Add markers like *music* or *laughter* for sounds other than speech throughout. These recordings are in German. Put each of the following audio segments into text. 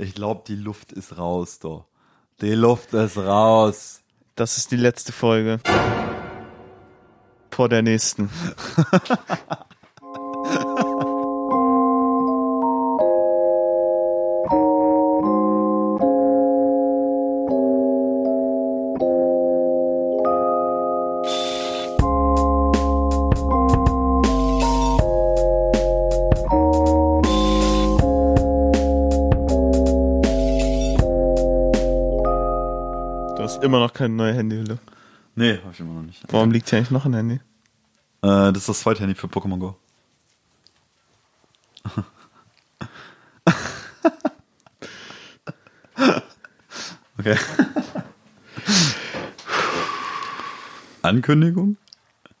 Ich glaube, die Luft ist raus, doch. Die Luft ist raus. Das ist die letzte Folge. Vor der nächsten. *laughs* immer noch keine neue Handyhülle. Nee, hab ich immer noch nicht. Warum liegt hier eigentlich noch ein Handy? Äh, das ist das zweite Handy für Pokémon Go. *laughs* okay. Ankündigung?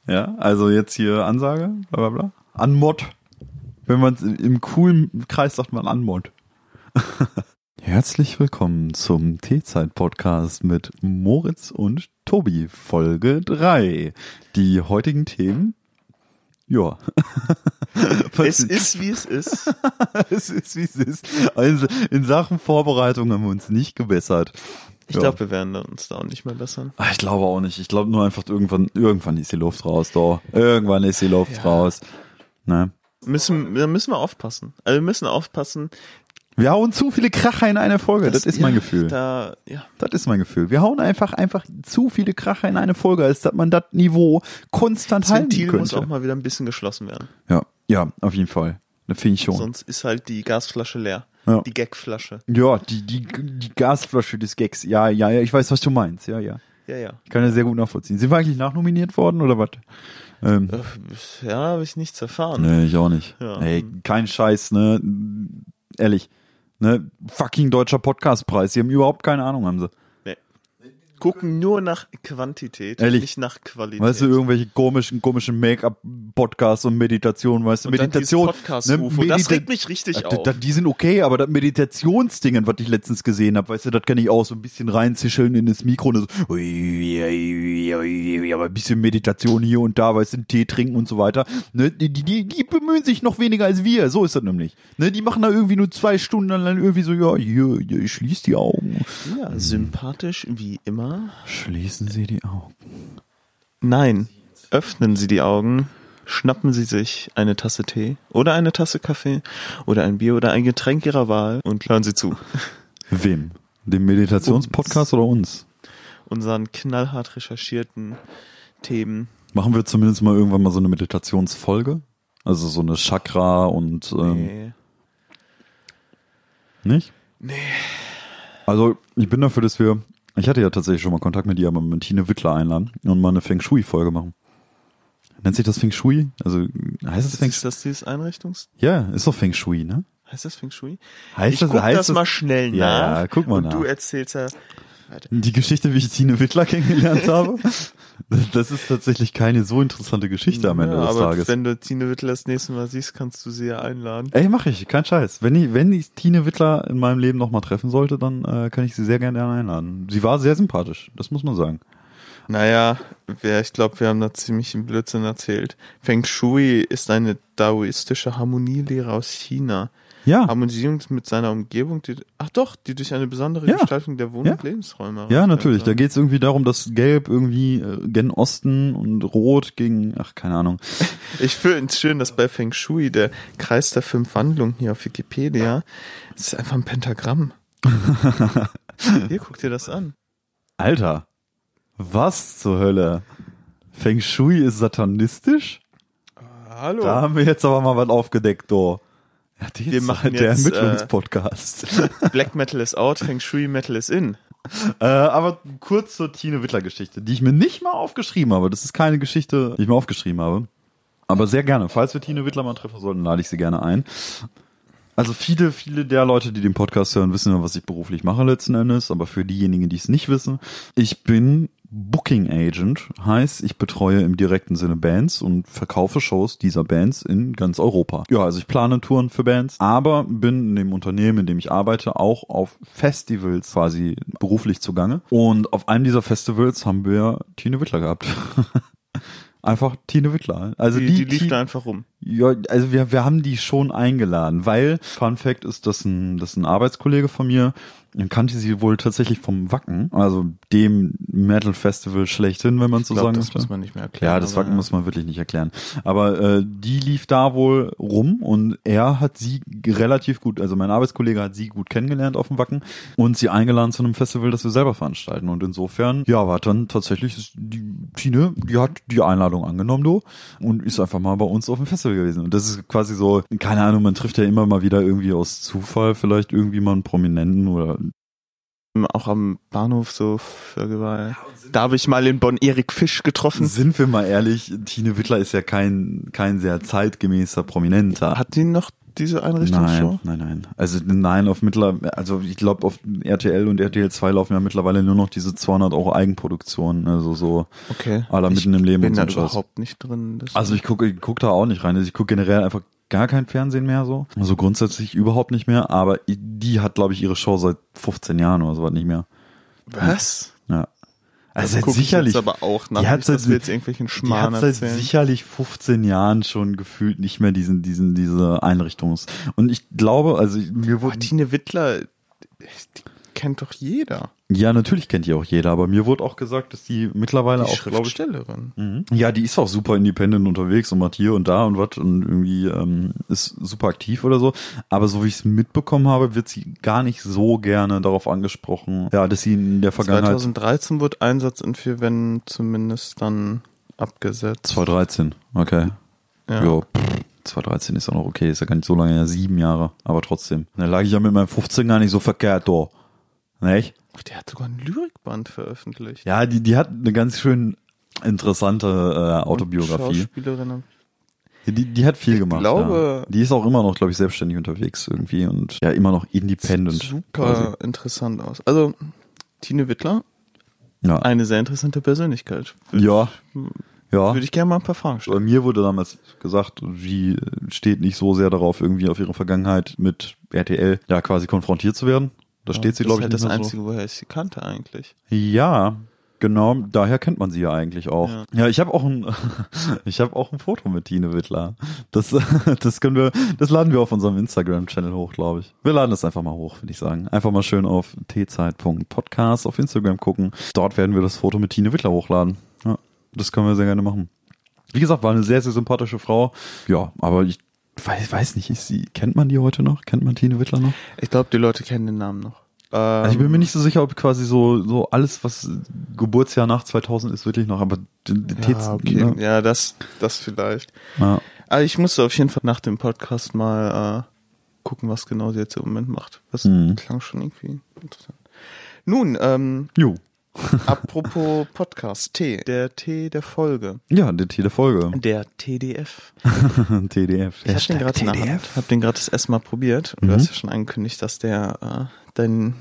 Ja, also jetzt hier Ansage, bla bla bla. Anmod. Wenn man im coolen Kreis sagt man Anmod. Herzlich willkommen zum T-Zeit-Podcast mit Moritz und Tobi, Folge 3. Die heutigen Themen, ja. *laughs* Es ist, wie es ist. *laughs* es ist, wie es ist. Also in Sachen Vorbereitung haben wir uns nicht gebessert. Ich Ja. glaube, wir werden uns da auch nicht mehr bessern. Ah, Ich glaube auch nicht. Ich glaube nur einfach irgendwann, irgendwann ist die Luft raus, doch. Irgendwann ist die Luft Ja. raus. Ne? Müssen, da müssen wir aufpassen. Also wir müssen aufpassen. Wir hauen zu viele Kracher in eine Folge. Das, ist mein ja, Gefühl. Da, ja. Das ist mein Gefühl. Wir hauen einfach, einfach zu viele Kracher in eine Folge, als dass man das Niveau konstant Das halten Ventil muss könnte. auch mal wieder ein bisschen geschlossen werden. Ja, ja, auf jeden Fall. Das finde ich schon. Sonst ist halt die Gasflasche leer. Ja. Die Gagflasche. Ja, die, die, die Gasflasche des Gags. Ja, ja, ja, ich weiß, was du meinst. Ja, ja. Ja, ja. Ich kann das sehr gut nachvollziehen. Sind wir eigentlich nachnominiert worden oder was? Ähm, Äh, Ja, habe ich nichts erfahren. nee, ich auch nicht. Ja. Ey, kein Scheiß, ne? Ehrlich. Ne? Fucking deutscher Podcastpreis. Die haben überhaupt keine Ahnung, haben sie. Gucken nur nach Quantität, Ehrlich? nicht nach Qualität. Weißt du, irgendwelche komischen, komischen Make-up-Podcasts und Meditationen, weißt du, Und Meditation. dieses Podcast-UFO, das regt mich richtig Äh, auf. Die sind okay, aber das Meditationsdingen, was ich letztens gesehen habe, weißt du, das kann ich auch so ein bisschen reinzischeln in das Mikro und so, aber ein bisschen Meditation hier und da, weißt du, Tee trinken und so weiter. Ne, die, die, die, bemühen sich noch weniger als wir, so ist das nämlich. Ne, die machen da irgendwie nur zwei Stunden dann irgendwie so, ja, hier, hier ich schließ die Augen. ja, sympathisch wie immer. Schließen Sie die Augen. Nein, öffnen Sie die Augen, schnappen Sie sich eine Tasse Tee oder eine Tasse Kaffee oder ein Bier oder ein Getränk Ihrer Wahl und hören Sie zu. *laughs* Wem? Dem Meditationspodcast oder uns? Unseren knallhart recherchierten Themen. Machen wir zumindest mal irgendwann mal so eine Meditationsfolge? Also so eine Chakra und ähm, Nee. nicht? Nee. Also ich bin dafür, dass wir, ich hatte ja tatsächlich schon mal Kontakt mit ihr, aber mit Tine Wittler einladen und mal eine Feng Shui-Folge machen. Nennt sich das Feng Shui? Also heißt es Feng Ist das dieses Einrichtungs... Ja, ist doch Feng Shui, ne? Heißt das Feng Shui? Heißt ich das, guck heißt das mal schnell Ja, nach. ja, guck mal und nach. du erzählst ja... Die Geschichte, wie ich Tine Wittler kennengelernt *laughs* habe, das, ist tatsächlich keine so interessante Geschichte am Ende ja, des aber Tages. wenn du Tine Wittler das nächste Mal siehst, kannst du sie ja einladen. Ey, mach ich, kein Scheiß. Wenn ich, wenn ich Tine Wittler in meinem Leben nochmal treffen sollte, dann äh, kann ich sie sehr gerne einladen. Sie war sehr sympathisch, das muss man sagen. Naja, wer, ich glaube, wir haben da ziemlich einen Blödsinn erzählt. Feng Shui ist eine daoistische Harmonielehre aus China. Ja, Harmonisierung mit seiner Umgebung, die, ach doch, die durch eine besondere Ja. Gestaltung der Wohn- Ja. und Lebensräume. ja, natürlich. Da geht es irgendwie darum, dass Gelb irgendwie äh, gen Osten und Rot gegen, ach, keine Ahnung. *laughs* Ich finde es schön, dass bei Feng Shui der Kreis der fünf Wandlungen hier auf Wikipedia, das ist einfach ein Pentagramm. *laughs* Hier, guck dir das an. Alter, was zur Hölle? Feng Shui ist satanistisch? Hallo. Da haben wir jetzt aber mal was aufgedeckt, do. Ja, die Wir machen der jetzt, äh, Ermittlungspodcast. *laughs* Black Metal is out, Feng Shui Metal is in. Äh, aber kurz zur Tine Wittler Geschichte, die ich mir nicht mal aufgeschrieben habe. Das ist keine Geschichte, die ich mir aufgeschrieben habe. Aber sehr gerne. Falls wir Tine Wittler mal treffen sollten, lade ich sie gerne ein. Also viele, viele der Leute, die den Podcast hören, wissen ja, was ich beruflich mache letzten Endes. Aber für diejenigen, die es nicht wissen, ich bin Booking Agent. Heißt, ich betreue im direkten Sinne Bands und verkaufe Shows dieser Bands in ganz Europa. Ja, also ich plane Touren für Bands, aber bin in dem Unternehmen, in dem ich arbeite, auch auf Festivals quasi beruflich zugange. Und auf einem dieser Festivals haben wir Tine Wittler gehabt. *laughs* Einfach Tine Wittler. Also Die, die, die lief Ti- da einfach rum. Ja, also wir, wir haben die schon eingeladen, weil Fun Fact ist, dass ein, dass ein Arbeitskollege von mir dann kannte sie wohl tatsächlich vom Wacken, also dem Metal Festival schlechthin, wenn man so sagen das möchte. muss man nicht mehr erklären. Ja, das Wacken muss man wirklich nicht erklären. Aber äh, die lief da wohl rum und er hat sie relativ gut, also mein Arbeitskollege hat sie gut kennengelernt auf dem Wacken und sie eingeladen zu einem Festival, das wir selber veranstalten. Und insofern, ja, war dann tatsächlich die Tine, die hat die Einladung angenommen, du, und ist einfach mal bei uns auf dem Festival gewesen. Und das ist quasi so, keine Ahnung, man trifft ja immer mal wieder irgendwie aus Zufall vielleicht irgendwie mal einen Prominenten oder Auch am Bahnhof so Völkewahl. Da habe ich mal in Bonn Erik Fisch getroffen. Sind wir mal ehrlich, Tine Wittler ist ja kein, kein sehr zeitgemäßer Prominenter. Hat die noch diese Einrichtungsshow? Nein, nein, nein. Also nein, auf mittlerweile, also ich glaube auf RTL und RTL 2 laufen ja mittlerweile nur noch diese 200 Euro Eigenproduktionen, also so Okay. aller mitten im Leben bin und so überhaupt nicht drin. Also ich gucke ich guck da auch nicht rein. Also ich gucke generell einfach gar kein Fernsehen mehr so. Also grundsätzlich überhaupt nicht mehr, aber die hat, glaube ich, ihre Show seit 15 Jahren oder so was nicht mehr. Was? Ja. Also, guck seit sicherlich. Ich jetzt aber auch nach, die hat seit- jetzt irgendwelchen Die Schmarrn hat seit sicherlich 15 Jahren schon gefühlt nicht mehr diesen, diesen, diese Einrichtungs. Und ich glaube, also mir wurde, Tine Wittler, die kennt doch jeder. ja, natürlich kennt die auch jeder, aber mir wurde auch gesagt, dass die mittlerweile Die auch, glaube ich, Schriftstellerin. Mhm. Ja, die ist auch super independent unterwegs und macht hier und da und was und irgendwie ähm, ist super aktiv oder so. Aber so wie ich es mitbekommen habe, wird sie gar nicht so gerne darauf angesprochen, ja, dass sie in der Vergangenheit 2013 wurde Einsatz in vier Wänden zumindest dann abgesetzt. 2013, okay. Ja. Pff, 2013 ist auch noch okay, ist ja gar nicht so lange, ja sieben Jahre, aber trotzdem. Da lag ich ja mit meinem 15 gar nicht so verkehrt, da. Nicht? Ach, Der hat sogar ein Lyrikband veröffentlicht. Ja, die, die hat eine ganz schön interessante äh, Autobiografie. Schauspielerin. Die, die hat viel Ich gemacht. glaube- ja. Die ist auch immer noch, glaube ich, selbstständig unterwegs irgendwie und ja, immer noch independent. Super quasi. interessant aus. Also, Tine Wittler, Ja. eine sehr interessante Persönlichkeit. Würde ja. Ja. Würde ich gerne mal ein paar Fragen Bei stellen. mir wurde damals gesagt, sie steht nicht so sehr darauf, irgendwie auf ihre Vergangenheit mit RTL ja quasi konfrontiert zu werden. Da steht sie, glaube ich, halt das Einzige, woher ich sie kannte eigentlich. so. Ja, genau. Daher kennt man sie ja eigentlich auch. Ja. Ja, ich habe auch ein, *laughs* ich habe auch ein Foto mit Tine Wittler. Das, *laughs* das können wir, das laden wir auf unserem Instagram-Channel hoch, glaube ich. Wir laden das einfach mal hoch, würde ich sagen. Einfach mal schön auf tzeit.podcast auf Instagram gucken. Dort werden wir das Foto mit Tine Wittler hochladen. Ja, das können wir sehr gerne machen. Wie gesagt, war eine sehr, sehr sympathische Frau. Ja, aber ich weiß, weiß nicht, ist sie, kennt man die heute noch? Kennt man Tine Wittler noch? Ich glaube, die Leute kennen den Namen noch. Ähm, Also ich bin mir nicht so sicher, ob quasi so, so alles, was Geburtsjahr nach 2000 ist, wirklich noch, aber ja, okay. ne? Ja, das, das vielleicht. Ja. Aber ich musste auf jeden Fall nach dem Podcast mal äh, gucken, was genau sie jetzt im Moment macht. Das Mhm. klang schon irgendwie interessant. Nun, ähm, Jo. Apropos Podcast, T. Der T der Folge. Ja, der Tee der Folge. Der TDF. *laughs* TDF. Ich habe den gerade in der Hand, habe den gerade das erste Mal probiert. Und Mhm. Du hast ja schon angekündigt, dass der äh, dein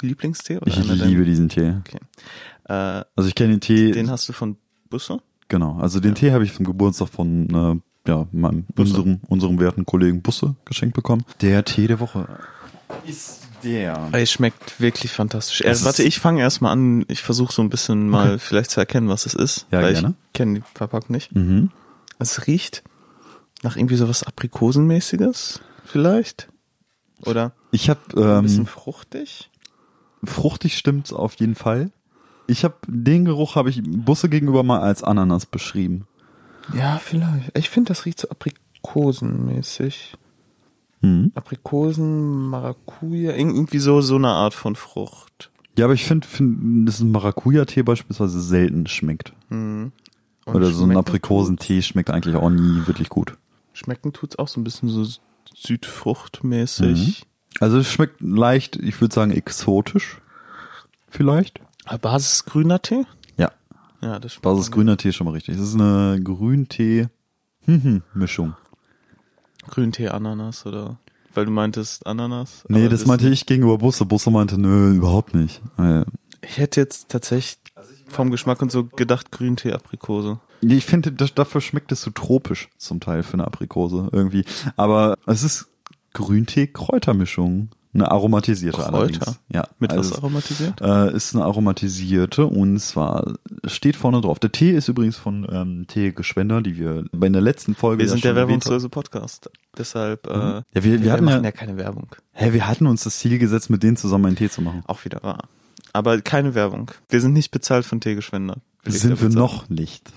Lieblingstee oder Ich liebe diesen Tee. deiner, äh, Also ich kenne den Tee, den hast du von Busse? genau, also den Tee habe ich zum Geburtstag von äh, ja, meinem, unserem, unserem werten Kollegen Busse geschenkt bekommen. Der Tee der Woche ist der. Es schmeckt wirklich fantastisch. Das warte, ich fange erstmal an. Ich versuche so ein bisschen mal Okay. vielleicht zu erkennen, was es ist. Ja, weil gerne. ich kenne die Verpackung nicht. Mhm. Es riecht nach irgendwie sowas Aprikosenmäßiges, vielleicht. Oder Ich habe ein bisschen ähm, fruchtig. fruchtig stimmt's auf jeden Fall. Ich habe den Geruch habe ich Busse gegenüber mal als Ananas beschrieben. Ja, vielleicht. Ich finde, das riecht so aprikosenmäßig. Mhm. Aprikosen, Maracuja, irg- irgendwie so, so eine Art von Frucht. Ja, aber ich finde, find, dass ein Maracuja-Tee beispielsweise selten schmeckt. Mhm. Oder so ein Aprikosentee schmeckt eigentlich auch nie wirklich gut. tut- Schmecken tut's auch so ein bisschen so Südfruchtmäßig. Also es schmeckt leicht, ich würde sagen exotisch. Vielleicht. Mhm. Basis grüner Tee? Ja. Ja, das. Basis grüner Tee ist schon mal richtig. Das ist eine Grüntee-Mischung. *laughs* Grüntee, Ananas oder? Weil du meintest Ananas. Nee, aber das meinte ich gegenüber Busse. Busse meinte, nö, überhaupt nicht. Äh, Ich hätte jetzt tatsächlich vom Geschmack und so gedacht Grüntee, Aprikose. Ich finde, das, dafür schmeckt es so tropisch zum Teil für eine Aprikose irgendwie. Aber es ist Grüntee-Kräutermischung. Eine aromatisierte Kräuter? allerdings. Ja, Mit also was aromatisiert? äh, ist eine aromatisierte und zwar steht vorne drauf. Der Tee ist übrigens von ähm, Tee Geschwender, die wir bei der letzten Folge Wir ja sind der erwähnt haben. werbungslose Podcast. Deshalb, äh, Ja, wir, wir, hatten machen ja, ja keine Werbung. hä, wir hatten uns das Ziel gesetzt, mit denen zusammen einen Tee zu machen. Auch wieder wahr. Aber keine Werbung. Wir sind nicht bezahlt von Teegeschwender. Sind wir noch nicht.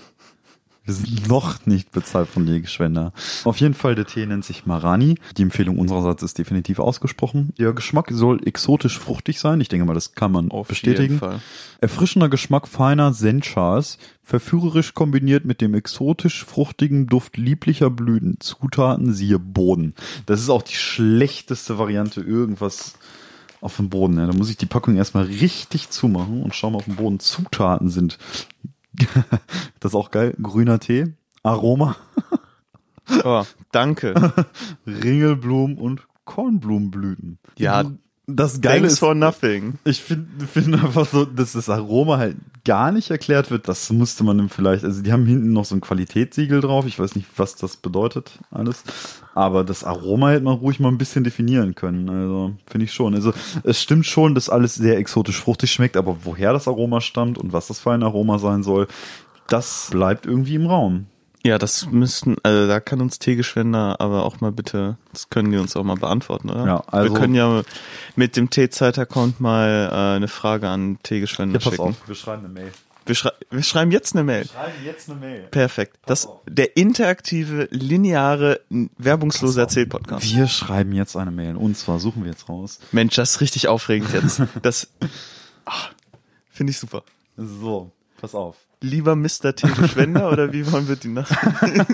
Wir sind noch nicht bezahlt von Tee Geschwender. Auf jeden Fall, der Tee nennt sich Marani. Die Empfehlung unsererseits ist definitiv ausgesprochen. Ihr Geschmack soll exotisch fruchtig sein. Ich denke mal, das kann man Auf bestätigen. jeden Fall. Erfrischender Geschmack feiner Senchas, verführerisch kombiniert mit dem exotisch fruchtigen Duft lieblicher Blüten. Zutaten siehe Boden. Das ist auch die schlechteste Variante, irgendwas auf dem Boden. Ja. Da muss ich die Packung erstmal richtig zumachen und schauen, ob auf dem Boden Zutaten sind. *laughs* das ist auch geil. Grüner Tee, Aroma, Oh, danke. *laughs* Ringelblumen und Kornblumenblüten. Ja, das Geile Thanks ist, for nothing. Ich finde find einfach so, dass das Aroma halt gar nicht erklärt wird. Das musste man vielleicht, also die haben hinten noch so ein Qualitätssiegel drauf. Ich weiß nicht, was das bedeutet alles. Aber das Aroma hätte man ruhig mal ein bisschen definieren können. Also finde ich schon. Also es stimmt schon, dass alles sehr exotisch fruchtig schmeckt, aber woher das Aroma stammt und was das für ein Aroma sein soll, das bleibt irgendwie im Raum. Ja, das müssten, also da kann uns Teegeschwender aber auch mal bitte, das können die uns auch mal beantworten, oder? Ja, also- Wir können ja mit dem T-Zeit-Account mal äh, eine Frage an Teegeschwender schicken. wir schreiben eine Mail. Wir, schrei wir schreiben jetzt eine Mail. Schreiben jetzt eine Mail. Perfekt. Das, der interaktive, lineare, werbungslose Erzählpodcast. Wir schreiben jetzt eine Mail. Und zwar suchen wir jetzt raus. Mensch, das ist richtig aufregend jetzt. *laughs* Das ah, finde ich super. So, pass auf. Lieber Mr. Teegeschwender oder wie wollen wir die nach? *laughs*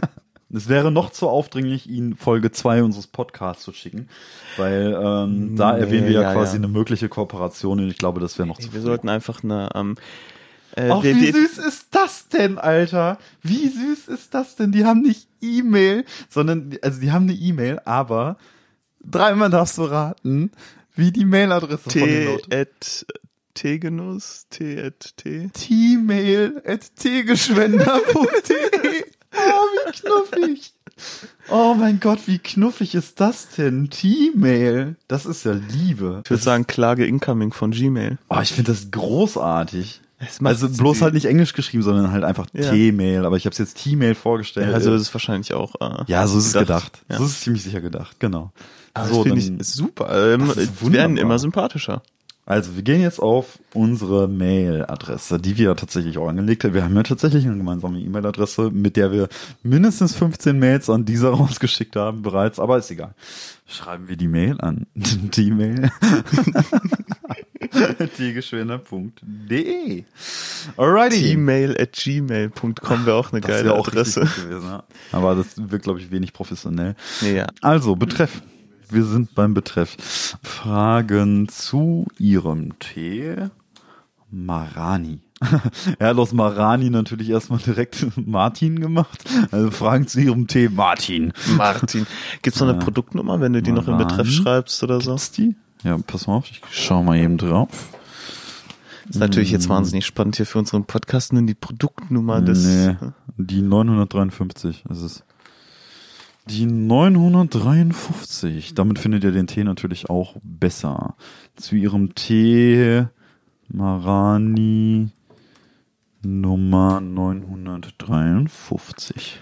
Es wäre noch zu aufdringlich, Ihnen Folge 2 unseres Podcasts zu schicken, weil ähm, da Nee, erwähnen wir ja, ja, quasi ja. eine mögliche Kooperation und ich glaube, das wäre noch zu Wir früh. sollten einfach eine, ähm, äh, Ach, wie süß ist das denn, Alter? Wie süß ist das denn? Die haben nicht E-Mail, sondern, also die haben eine E-Mail, aber dreimal darfst du raten, wie die Mailadresse von den T Teegenuss, T at T. T-Mail at tgeschwender.de. Oh, wie knuffig. Oh mein Gott, wie knuffig ist das denn? T-Mail. Das ist ja Liebe. Ich würde sagen, Klage incoming von Gmail. Oh, ich finde das großartig. Also bloß halt nicht englisch geschrieben, sondern halt einfach Ja. T-Mail. Aber ich habe es jetzt T-Mail vorgestellt. Ja, also ist es wahrscheinlich auch. Äh, ja, so ist es gedacht. Ja. So ist es ziemlich sicher gedacht, genau. Aber so, das finde dann- ich super. Ähm, Das ist die werden immer sympathischer. Also, wir gehen jetzt auf unsere Mailadresse, die wir ja tatsächlich auch angelegt haben. Wir haben ja tatsächlich eine gemeinsame E-Mail-Adresse, mit der wir mindestens 15 Mails an dieser *laughs* rausgeschickt haben bereits, aber ist egal. Schreiben wir die Mail an *laughs* die Mail *laughs* tgeschwender.de Alrighty. T-Mail at gmail.com wäre auch eine Das geile auch Adresse. gewesen, ja. Aber das wirkt, glaube ich, wenig professionell. Ja. Also, Betreff. Wir sind beim Betreff. Fragen zu Ihrem Tee. Marani. *laughs* er hat aus Marani natürlich erstmal direkt *laughs* Martin gemacht. Also Fragen zu Ihrem Tee. Martin. Martin. Gibt's noch eine Ja. Produktnummer, wenn du die noch im. Betreff schreibst oder so? Gibt's die? Ja, pass mal auf. Ich schau mal eben drauf. ist natürlich jetzt wahnsinnig spannend hier für unseren Podcast, nur die Produktnummer des. Nee, die 953 ist es. Die 953. Damit findet ihr den Tee natürlich auch besser. Zu ihrem Tee Marani Nummer 953.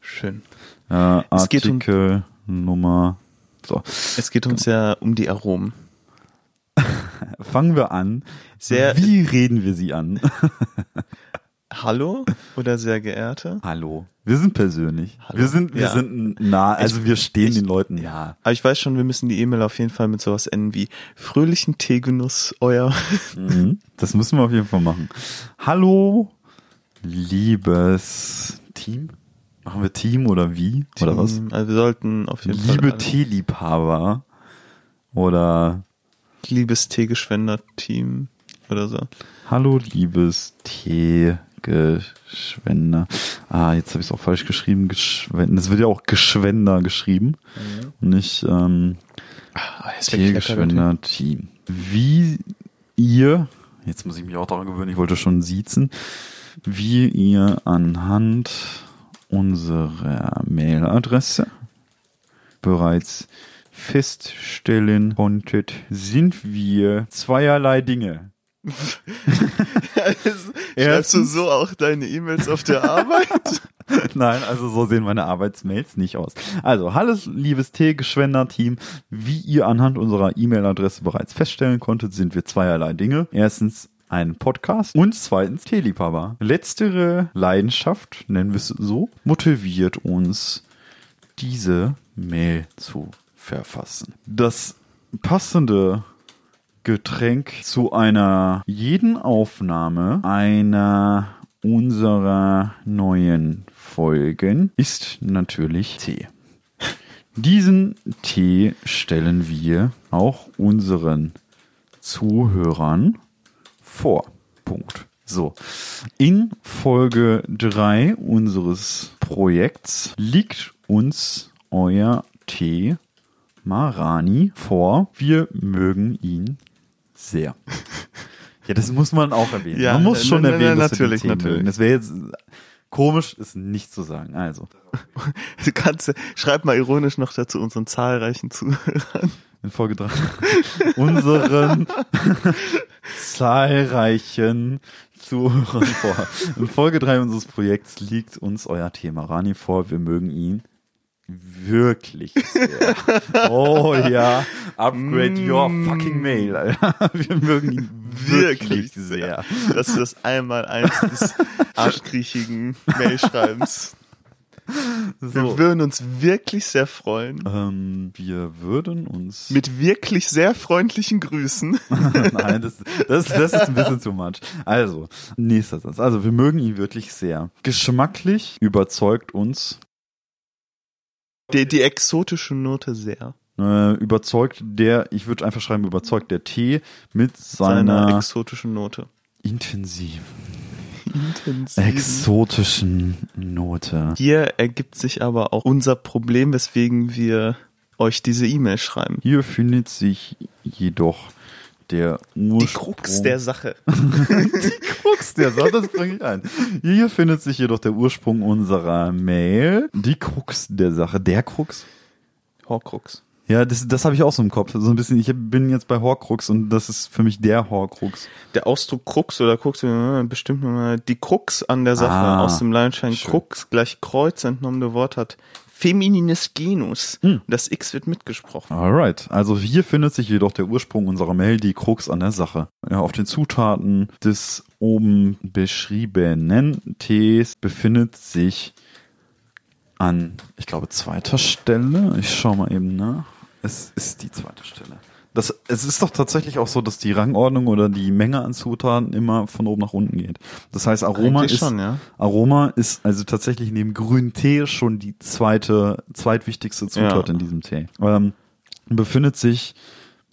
Schön. Äh, Es geht um- Artikel Nummer. So, Es geht uns ja um die Aromen. *laughs* fangen wir an. Sehr- Wie reden wir sie an? *laughs* Hallo oder sehr geehrte? Hallo. Wir sind persönlich. Hallo. Wir sind, wir Ja. sind nah, also Ich- wir stehen ich- den Leuten nah. Aber ich weiß schon, wir müssen die E-Mail auf jeden Fall mit sowas enden wie fröhlichen Teegenuss, euer. *laughs* Mhm. Das müssen wir auf jeden Fall machen. Hallo, liebes Team. Machen wir Team oder wie? Oder was? Also wir sollten auf jeden Fall. Liebe Teeliebhaber. Oder Liebes Teegeschwender-Team oder so. Hallo, liebes Teegeschwender. Ah, jetzt habe ich es auch falsch geschrieben. Geschwender. Es wird ja auch Geschwender geschrieben. Und nicht ähm, Ah. Teegeschwender-Team. Wie ihr, jetzt muss ich mich auch daran gewöhnen, ich wollte schon siezen, wie ihr anhand unserer Mailadresse bereits feststellen konntet, sind wir zweierlei Dinge. *laughs* Schreibst du so auch deine E-Mails auf der Arbeit? *laughs* Nein, also so sehen meine Arbeitsmails nicht aus. Also, hallo liebes T-Geschwender-Team. Wie ihr anhand unserer E-Mail-Adresse bereits feststellen konntet, sind wir zweierlei Dinge. Erstens ein Podcast und zweitens Teeliebhaber. Letztere Leidenschaft, nennen wir es so, motiviert uns, diese Mail zu verfassen. Das passende Getränk zu einer jeden Aufnahme einer unserer neuen Folgen ist natürlich Tee. Diesen Tee stellen wir auch unseren Zuhörern vor. Punkt. So. In Folge 3 unseres Projekts liegt uns euer Tee Marani vor. Wir mögen ihn sehr. Ja, das muss man auch erwähnen. Ja, man muss schon na, na, erwähnen, na, dass wir natürlich, Tee natürlich. mögen. Das wäre jetzt komisch, es nicht zu sagen. Also, Du kannst, schreib mal ironisch noch dazu unseren zahlreichen Zuhörern. in Folge 3 unseren zahlreichen Zuhörern vor. In Folge 3 unseres Projekts liegt uns euer Thema Rani vor. Wir mögen ihn wirklich sehr. *laughs* Oh ja, upgrade your fucking mail. Alter. *laughs* Wir mögen ihn wirklich, Wirklich sehr. Das ist das einmal eins des *laughs* arschgriechigen Mailschreibens. Wir So. würden uns wirklich sehr freuen. Ähm, wir würden uns Mit wirklich sehr freundlichen Grüßen. Nein, das, das, das ist ein bisschen too much. Also, nächster Satz. Also, wir mögen ihn wirklich sehr. Geschmacklich überzeugt uns, Die, die exotische Note sehr. äh, überzeugt der, ich würde einfach schreiben, überzeugt der Tee mit Seiner seiner exotischen Note. intensiv Intensiv. exotischen Note. Hier ergibt sich aber auch unser Problem, weswegen wir euch diese E-Mail schreiben. Hier findet sich jedoch der Ursprung. Die Krux der Sache. *laughs* die Krux der Sache, das bringe ich ein. Hier findet sich jedoch der Ursprung unserer Mail. Die Krux der Sache. Der Krux? Horcrux. Ja, das, das habe ich auch so im Kopf. So ein bisschen, ich bin jetzt bei Horcrux und das ist für mich der Horcrux. Der Ausdruck Krux oder Krux, bestimmt die Krux an der Sache Ah, aus dem Leinschein schön. Krux gleich Kreuz entnommene Wort hat feminines Genus. Hm. Das X wird mitgesprochen. Alright. Also hier findet sich jedoch der Ursprung unserer Mail, die Krux an der Sache. Ja, auf den Zutaten des oben beschriebenen Tees befindet sich an, ich glaube, zweiter Stelle. Ich schau mal eben nach. Es ist die zweite Stelle. Das, es ist doch tatsächlich auch so, dass die Rangordnung oder die Menge an Zutaten immer von oben nach unten geht. Das heißt, Aroma Eigentlich ist, schon, ja. Aroma ist also tatsächlich neben grünen Tee schon die zweite, zweitwichtigste Zutat Ja. in diesem Tee. Ähm, befindet sich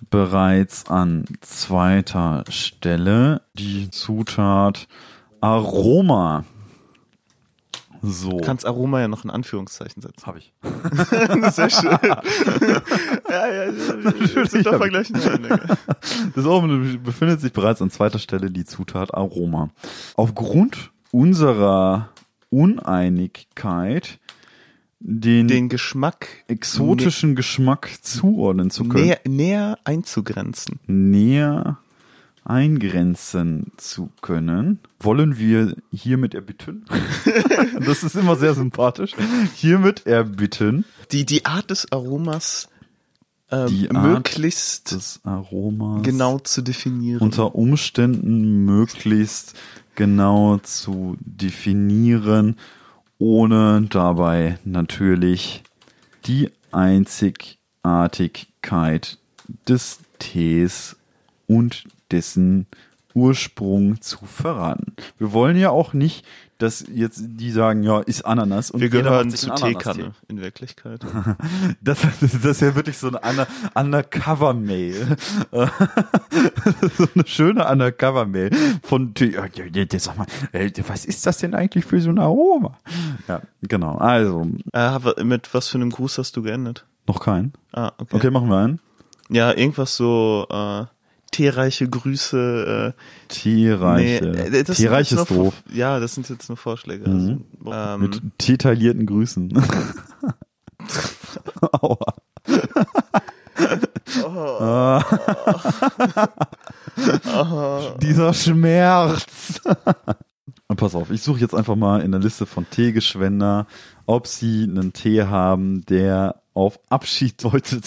bereits an zweiter Stelle die Zutat Aroma. So. Du kannst Aroma ja noch in Anführungszeichen setzen. Habe ich. *laughs* Sehr schön. *laughs* ja, ja, vergleichen wir. Das oben befindet sich bereits an zweiter Stelle die Zutat Aroma. Aufgrund unserer Uneinigkeit, den, Den Geschmack exotischen Geschmack zuordnen zu können, näher, näher einzugrenzen. näher eingrenzen zu können, wollen wir hiermit erbitten. *laughs* das ist immer sehr sympathisch. Hiermit erbitten, Die, die Art des Aromas äh, Die Art möglichst des Aromas genau zu definieren. unter Umständen möglichst genau zu definieren, ohne dabei natürlich die Einzigartigkeit des Tees und dessen Ursprung zu verraten. Wir wollen ja auch nicht, dass jetzt die sagen, ja, ist Ananas und wir gehören zu. Teekanne in Wirklichkeit. *laughs* Das, das ist ja wirklich so eine Under Undercover-Mail. *laughs* so eine schöne Undercover-Mail von, sag mal, äh, was ist das denn eigentlich für so ein Aroma? Ja, genau. Also, äh, mit was für einem Gruß hast du geendet? noch kein. Ah, okay. Okay, machen wir einen. Ja, irgendwas so äh, teereiche Grüße. Äh, Tierreiche. äh, das sind Tierreich ist doof. Ja, das sind jetzt nur Vorschläge. Mhm. Also, ähm, Mit detaillierten Grüßen. *laughs* Aua. *laughs* Dieser Schmerz. Und *laughs* pass auf, ich suche jetzt einfach mal in der Liste von Teegeschwender, ob sie einen Tee haben, der auf Abschied deutet.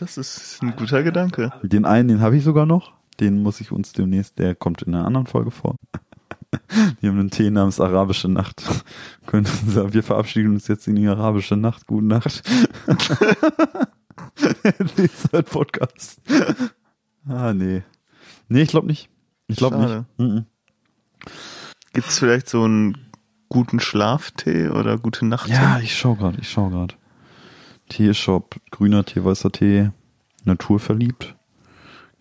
Das ist ein guter Gedanke. Den einen, den habe ich sogar noch. Den muss ich uns demnächst, der kommt in einer anderen Folge vor. *laughs* Die haben einen Tee namens Arabische Nacht. *laughs* Können sagen, wir verabschieden uns jetzt in die Arabische Nacht. Gute Nacht. *laughs* Lesart Podcast. Ah, nee. Nee, ich glaube nicht. Ich glaube Schade. nicht. Mhm. Gibt's vielleicht so einen guten Schlaftee oder gute Nachttee? Ja, ich schau gerade, ich schau gerade. Teeshop, grüner Tee, weißer Tee, naturverliebt,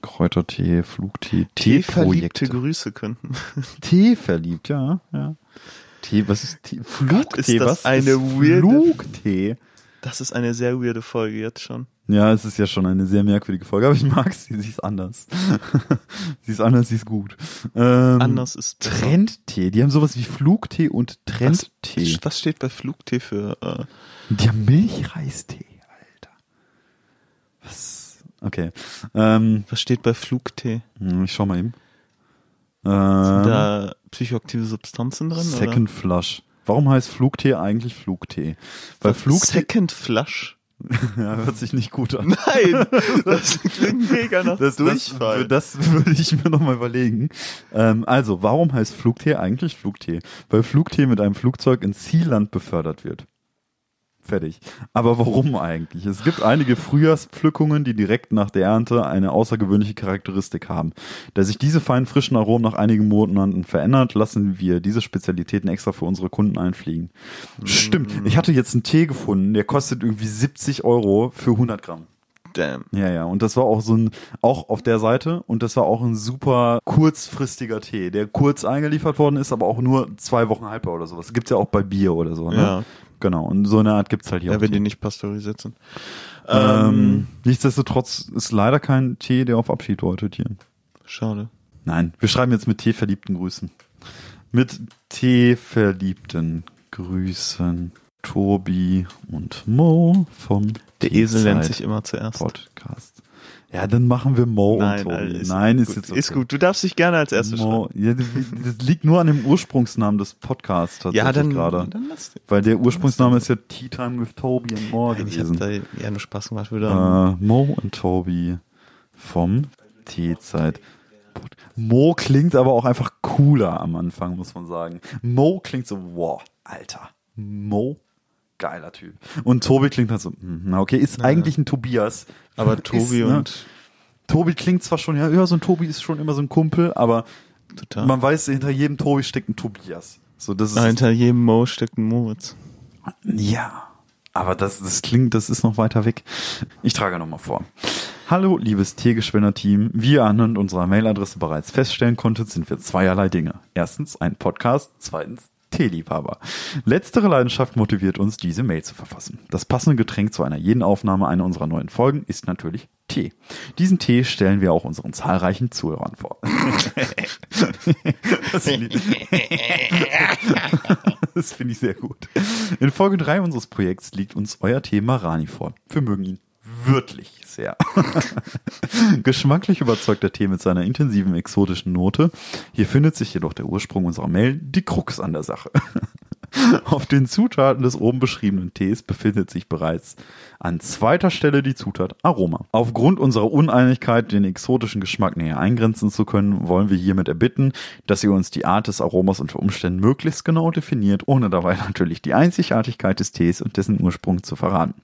Kräutertee, Flugtee, Teeverliebte. Grüße könnten. *laughs* Tee verliebt, ja, ja. Tee, was ist Tee? Flugtee, ist das was eine ist Flugtee? Das ist eine sehr weirde Folge jetzt schon. Ja, es ist ja schon eine sehr merkwürdige Folge, aber ich mag sie, sie ist anders. *laughs* sie ist anders, sie ist gut. Ähm, Anders ist. Trendtee, die haben sowas wie Flugtee und Trendtee. Was, was steht bei Flugtee für äh, Die haben Milchreistee, Alter. Was? Okay. Ähm, was steht bei Flugtee? hm, ich schau mal eben. Sind Ähm, da psychoaktive Substanzen drin? Second Flush. Warum heißt Flugtee eigentlich Flugtee? Weil? Flugtee Second Flush? *laughs* ja, hört sich nicht gut an. Nein, *laughs* das klingt mega nach Das, das, Durchfall. das würde ich mir nochmal überlegen. Ähm, also, warum heißt Flugtee eigentlich Flugtee? Weil Flugtee mit einem Flugzeug ins Zielland befördert wird. Fertig. Aber warum eigentlich? Es gibt einige Frühjahrspflückungen, die direkt nach der Ernte eine außergewöhnliche Charakteristik haben. Da sich diese feinen frischen Aromen nach einigen Monaten verändert, lassen wir diese Spezialitäten extra für unsere Kunden einfliegen. Stimmt. Ich hatte jetzt einen Tee gefunden, der kostet irgendwie 70 Euro für 100 Gramm. Damn. Ja, ja, und das war auch so ein, auch auf der Seite, und das war auch ein super kurzfristiger Tee, der kurz eingeliefert worden ist, aber auch nur zwei Wochen haltbar oder sowas. Gibt's ja auch bei Bier oder so, ne? Ja. Genau, und so eine Art gibt's halt hier Ja, auch. wenn die nicht pasteurisiert sind. ähm, nichtsdestotrotz ist leider kein Tee, der auf Abschied deutet hier. Schade. Nein, wir schreiben jetzt mit Teeverliebten Grüßen. Mit Teeverliebten Grüßen. Tobi und Mo vom Der Esel nennt sich immer zuerst. Podcast. Ja, dann machen wir Mo Nein, und Tobi. Alter, ist Nein, ist gut. jetzt okay. Ist gut. Du darfst dich gerne als erstes. Mo, ja, das, das liegt nur an dem Ursprungsnamen des Podcasts tatsächlich Ja, dann, gerade. dann lass. Weil der Ursprungsname ist ja Tea Time with Toby and Mo Nein, ich hab gewesen. da eher nur Spaß gemacht. Wieder. Äh, Mo und Tobi vom Teezeit. Mo klingt aber auch einfach cooler am Anfang, muss man sagen. Mo klingt so, wow, Alter. Mo, geiler Typ. Und Tobi klingt halt so, hm, na okay, ist eigentlich ein Tobias. aber Ist, Tobi ne? und Tobi klingt zwar schon, ja, ja, so ein Tobi ist schon immer so ein Kumpel, aber total. man weiß, hinter jedem Tobi steckt ein Tobias. So, das ist, Ah, hinter jedem Mo steckt ein Moritz. ja. Aber das, das klingt, das ist noch weiter weg. Ich trage nochmal vor. Hallo, liebes Tiergeschwender-Team. Wie ihr anhand unserer Mailadresse bereits feststellen konntet, sind wir zweierlei Dinge. Erstens ein Podcast, zweitens Teeliebhaber. Letztere Leidenschaft motiviert uns, diese Mail zu verfassen. Das passende Getränk zu einer jeden Aufnahme einer unserer neuen Folgen ist natürlich Tee. Diesen Tee stellen wir auch unseren zahlreichen Zuhörern vor. *laughs* das finde ich, *laughs* ich sehr gut. In Folge 3 unseres Projekts liegt uns euer Tee Marani vor. Wir mögen ihn wirklich sehr. *laughs* Geschmacklich überzeugt der Tee mit seiner intensiven exotischen Note. Hier findet sich jedoch der Ursprung unserer Mail, die Krux an der Sache. *laughs* Auf den Zutaten des oben beschriebenen Tees befindet sich bereits an zweiter Stelle die Zutat Aroma. Aufgrund unserer Uneinigkeit, den exotischen Geschmack näher eingrenzen zu können, wollen wir hiermit erbitten, dass ihr uns die Art des Aromas unter Umständen möglichst genau definiert, ohne dabei *laughs* natürlich die Einzigartigkeit des Tees und dessen Ursprung zu verraten.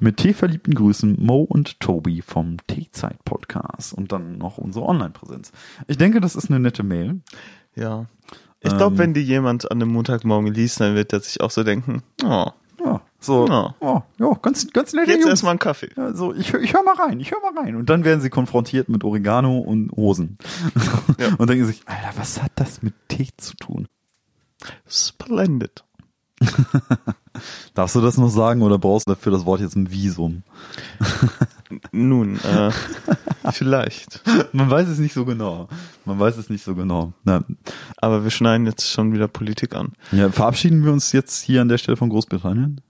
Mit teeverliebten Grüßen Mo und Tobi vom Teezeit Podcast und dann noch unsere Online-Präsenz. Ich denke, das ist eine nette Mail. Ja. Ich glaube, Ähm. wenn die jemand an einem Montagmorgen liest, dann wird er sich auch so denken, oh, Ja, so, Ja. oh, ja, ganz, ganz nette jetzt erstmal einen Kaffee. Ja, so, ich, ich höre mal rein, ich höre mal rein. Und dann werden sie konfrontiert mit Oregano und Hosen. Ja. *laughs* Und denken sich, Alter, was hat das mit Tee zu tun? Splendid. *laughs* Darfst du das noch sagen oder brauchst du dafür das Wort jetzt ein Visum? *laughs* Nun, äh, *laughs* Vielleicht. Man weiß es nicht so genau. Man weiß es nicht so genau. Na, Aber wir schneiden jetzt schon wieder Politik an. ja, verabschieden wir uns jetzt hier an der Stelle von Großbritannien?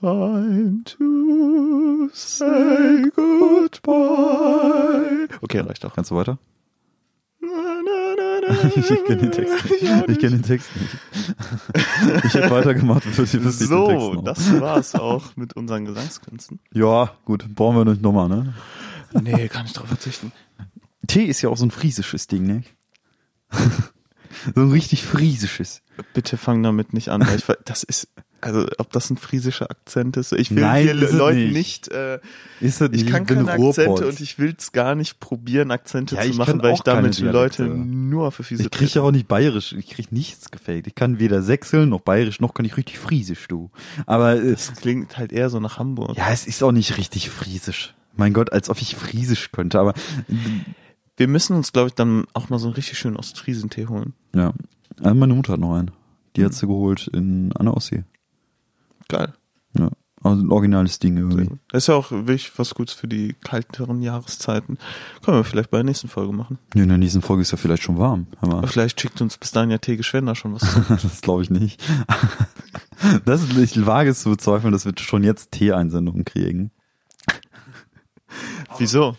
Time to say goodbye. Okay, reicht doch. Kannst du weiter? *laughs* Ich kenne *laughs* den Text nicht. Ich kenne den Text nicht. Ich hätte weitergemacht, würde ich wüsste ich den Text So, noch. das war's auch mit unseren Gesangskünsten. Ja, gut, brauchen wir nicht nochmal, ne? Nee, kann ich drauf verzichten. Tee ist ja auch so ein friesisches Ding, ne? *laughs* so ein richtig friesisches. Bitte fang damit nicht an, weil ich, das ist, also ob das ein friesischer Akzent ist, ich will Nein, hier es Leuten nicht. nicht, äh, Ist ich kann keine Akzente Ruhrpott. und ich will's gar nicht probieren, Akzente Ja, zu machen, weil ich damit keine Leute nur für fiese Ich kriege ja auch nicht bayerisch, ich kriege nichts gefaked. Ich kann weder sächseln noch bayerisch, noch kann ich richtig friesisch, du. Aber äh, Das klingt halt eher so nach Hamburg. ja, es ist auch nicht richtig friesisch. Mein Gott, als ob ich friesisch könnte, aber Wir müssen uns, glaube ich, dann auch mal so einen richtig schönen Ostfriesentee holen. ja. Also meine Mutter hat noch einen. Die hat sie geholt in an der Ostsee. Geil. Ja. Also ein originales Ding irgendwie. Das ist ja auch wirklich was Gutes für die kalteren Jahreszeiten. Können wir vielleicht bei der nächsten Folge machen. Ja, in der nächsten Folge ist ja vielleicht schon warm. Aber vielleicht schickt uns bis dahin ja T. Geschwender schon was *laughs* zu. Das glaube ich nicht. *laughs* Das ist, ich wage es zu bezweifeln, dass wir schon jetzt Tee-Einsendungen kriegen. Wieso?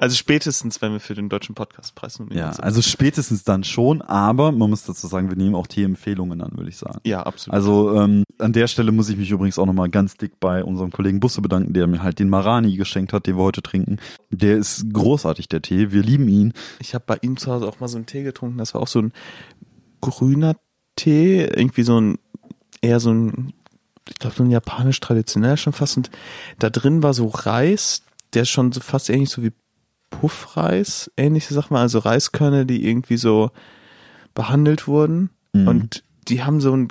Also spätestens, wenn wir für den Deutschen Podcastpreis nominiert Ja, sind. also spätestens dann schon, aber man muss dazu sagen, wir nehmen auch Tee-Empfehlungen an, würde ich sagen. ja, absolut. Also ähm, an der Stelle muss ich mich übrigens auch nochmal ganz dick bei unserem Kollegen Busse bedanken, der mir halt den Marani geschenkt hat, den wir heute trinken. Der ist großartig, der Tee. Wir lieben ihn. Ich habe bei ihm zu Hause auch mal so einen Tee getrunken. Das war auch so ein grüner Tee, irgendwie so ein eher so ein, ich glaube so ein japanisch traditionell schon fast. Und da drin war so Reis, der ist schon so fast ähnlich so wie Puffreis, ähnliche Sachen, also Reiskörner, die irgendwie so behandelt wurden. Mhm. Und die haben so einen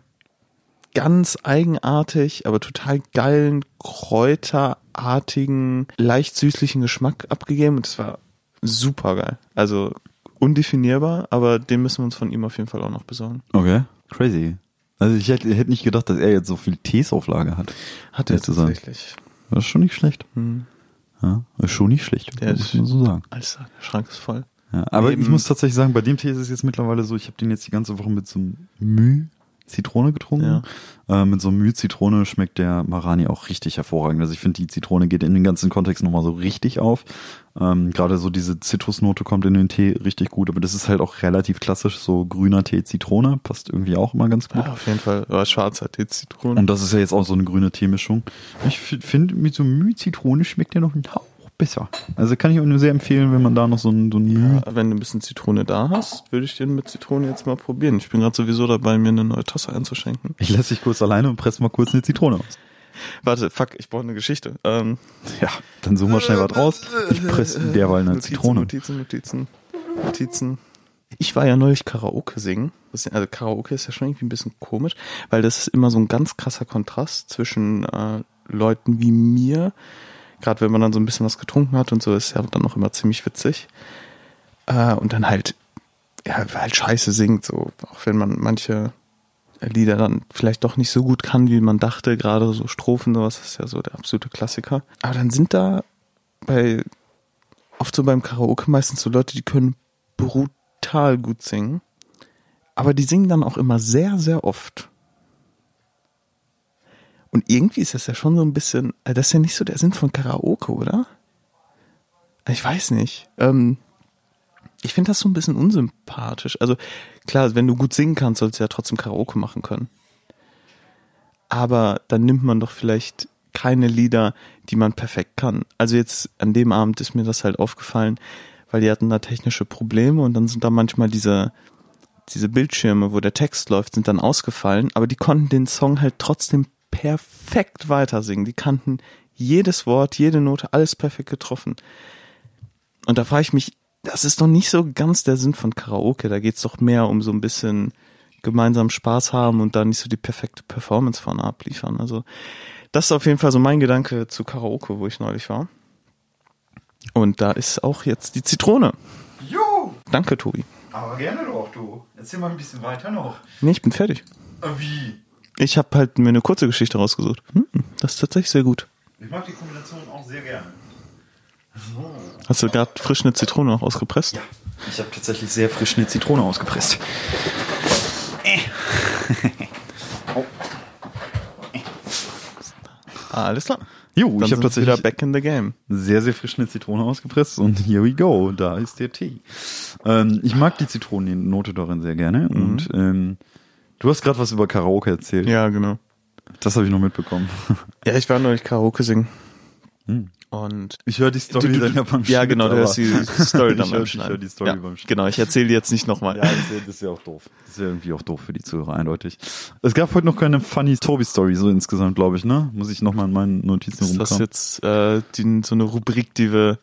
ganz eigenartig, aber total geilen, kräuterartigen, leicht süßlichen Geschmack abgegeben. Und das war super geil. Also undefinierbar, aber den müssen wir uns von ihm auf jeden Fall auch noch besorgen. Okay. Crazy. Also ich hätte, hätte nicht gedacht, dass er jetzt so viel Tees auf Lager hat. Hat er zu sagen. tatsächlich. Das ist schon nicht schlecht. Hm. Ja, ist schon nicht schlecht, Ja, muss man so sagen. Alles, der Schrank ist voll. Ja, aber Eben. ich muss tatsächlich sagen, bei dem Tee ist es jetzt mittlerweile so, ich habe den jetzt die ganze Woche mit so einem Müh Zitrone getrunken. Äh, mit so einem Müh Zitrone schmeckt der Marani auch richtig hervorragend. Also ich finde, die Zitrone geht in den ganzen Kontext nochmal so richtig auf. Ähm, Gerade so diese Zitrusnote kommt in den Tee richtig gut, aber das ist halt auch relativ klassisch, so grüner Tee Zitrone, passt irgendwie auch immer ganz gut. Ja, auf jeden Fall. Aber schwarzer Tee, Zitrone. Und das ist ja jetzt auch so eine grüne Teemischung. Ich finde, mit so Müh Zitrone schmeckt der noch einen Hauch besser. Also kann ich nur sehr empfehlen, wenn man da noch so ein, so ein Ja, wenn du ein bisschen Zitrone da hast, würde ich den mit Zitrone jetzt mal probieren. Ich bin gerade sowieso dabei, mir eine neue Tasse einzuschenken. Ich lasse dich kurz alleine und presse mal kurz eine Zitrone aus. Warte, fuck, ich brauche eine Geschichte. Ähm, Ja, dann suchen wir schnell was raus. Ich presse derweil eine Notizen, Zitrone. Notizen, Notizen, Notizen. Ich war ja neulich Karaoke singen. Also Karaoke ist ja schon irgendwie ein bisschen komisch, weil das ist immer so ein ganz krasser Kontrast zwischen äh, Leuten wie mir. Gerade wenn man dann so ein bisschen was getrunken hat und so, ist ja dann auch immer ziemlich witzig. Äh, und dann halt, ja, halt scheiße singt, so, auch wenn man manche Lieder dann vielleicht doch nicht so gut kann, wie man dachte, gerade so Strophen, sowas ist ja so der absolute Klassiker. Aber dann sind da bei oft so beim Karaoke meistens so Leute, die können brutal gut singen. Aber die singen dann auch immer sehr, sehr oft. Und irgendwie ist das ja schon so ein bisschen, äh, das ist ja nicht so der Sinn von Karaoke, oder? Ich weiß nicht. Ähm, ich finde das so ein bisschen unsympathisch. Also klar, wenn du gut singen kannst, sollst du ja trotzdem Karaoke machen können. Aber dann nimmt man doch vielleicht keine Lieder, die man perfekt kann. Also jetzt an dem Abend ist mir das halt aufgefallen, weil die hatten da technische Probleme und dann sind da manchmal diese, diese Bildschirme, wo der Text läuft, sind dann ausgefallen, aber die konnten den Song halt trotzdem perfekt weitersingen. Die kannten jedes Wort, jede Note, alles perfekt getroffen. Und da frage ich mich, das ist doch nicht so ganz der Sinn von Karaoke. Da geht's doch mehr um so ein bisschen gemeinsam Spaß haben und da nicht so die perfekte Performance vorne abliefern. Also das ist auf jeden Fall so mein Gedanke zu Karaoke, wo ich neulich war. Und da ist auch jetzt die Zitrone. Jo, Danke, Tobi. aber gerne doch, du. Erzähl mal ein bisschen weiter noch. Nee, ich bin fertig. Wie? Ich habe halt mir eine kurze Geschichte rausgesucht. Hm, das ist tatsächlich sehr gut. Ich mag die Kombination auch sehr gerne. Hast du gerade frisch eine Zitrone noch ausgepresst? Ja. Ich habe tatsächlich sehr frisch eine Zitrone ausgepresst. *laughs* Alles klar. Jo, Dann ich habe tatsächlich wieder back in the game. sehr, sehr frisch eine Zitrone ausgepresst und here we go, da ist der Tee. Ähm, ich mag die Zitronennote darin sehr gerne und ähm, du hast gerade was über Karaoke erzählt. Ja, genau. Das habe ich noch mitbekommen. *laughs* Ja, ich war neulich Karaoke singen. Hm. Und Ich höre die Story Du- du- dann ja beim ja, Schnitt, genau, du hörst die Story *laughs* dann beim hör, ich Schneiden. hör die Story ja, beim Schnitt. Genau, ich erzähle die jetzt nicht nochmal. Ja, das ist, ja, das ist ja auch doof. Das ist ja irgendwie auch doof für die Zuhörer, eindeutig. Es gab heute noch keine funny Toby-Story, so insgesamt, glaube ich, ne? Muss ich nochmal in meinen Notizen Ist das rumkommen. jetzt äh, die, so eine Rubrik, die wir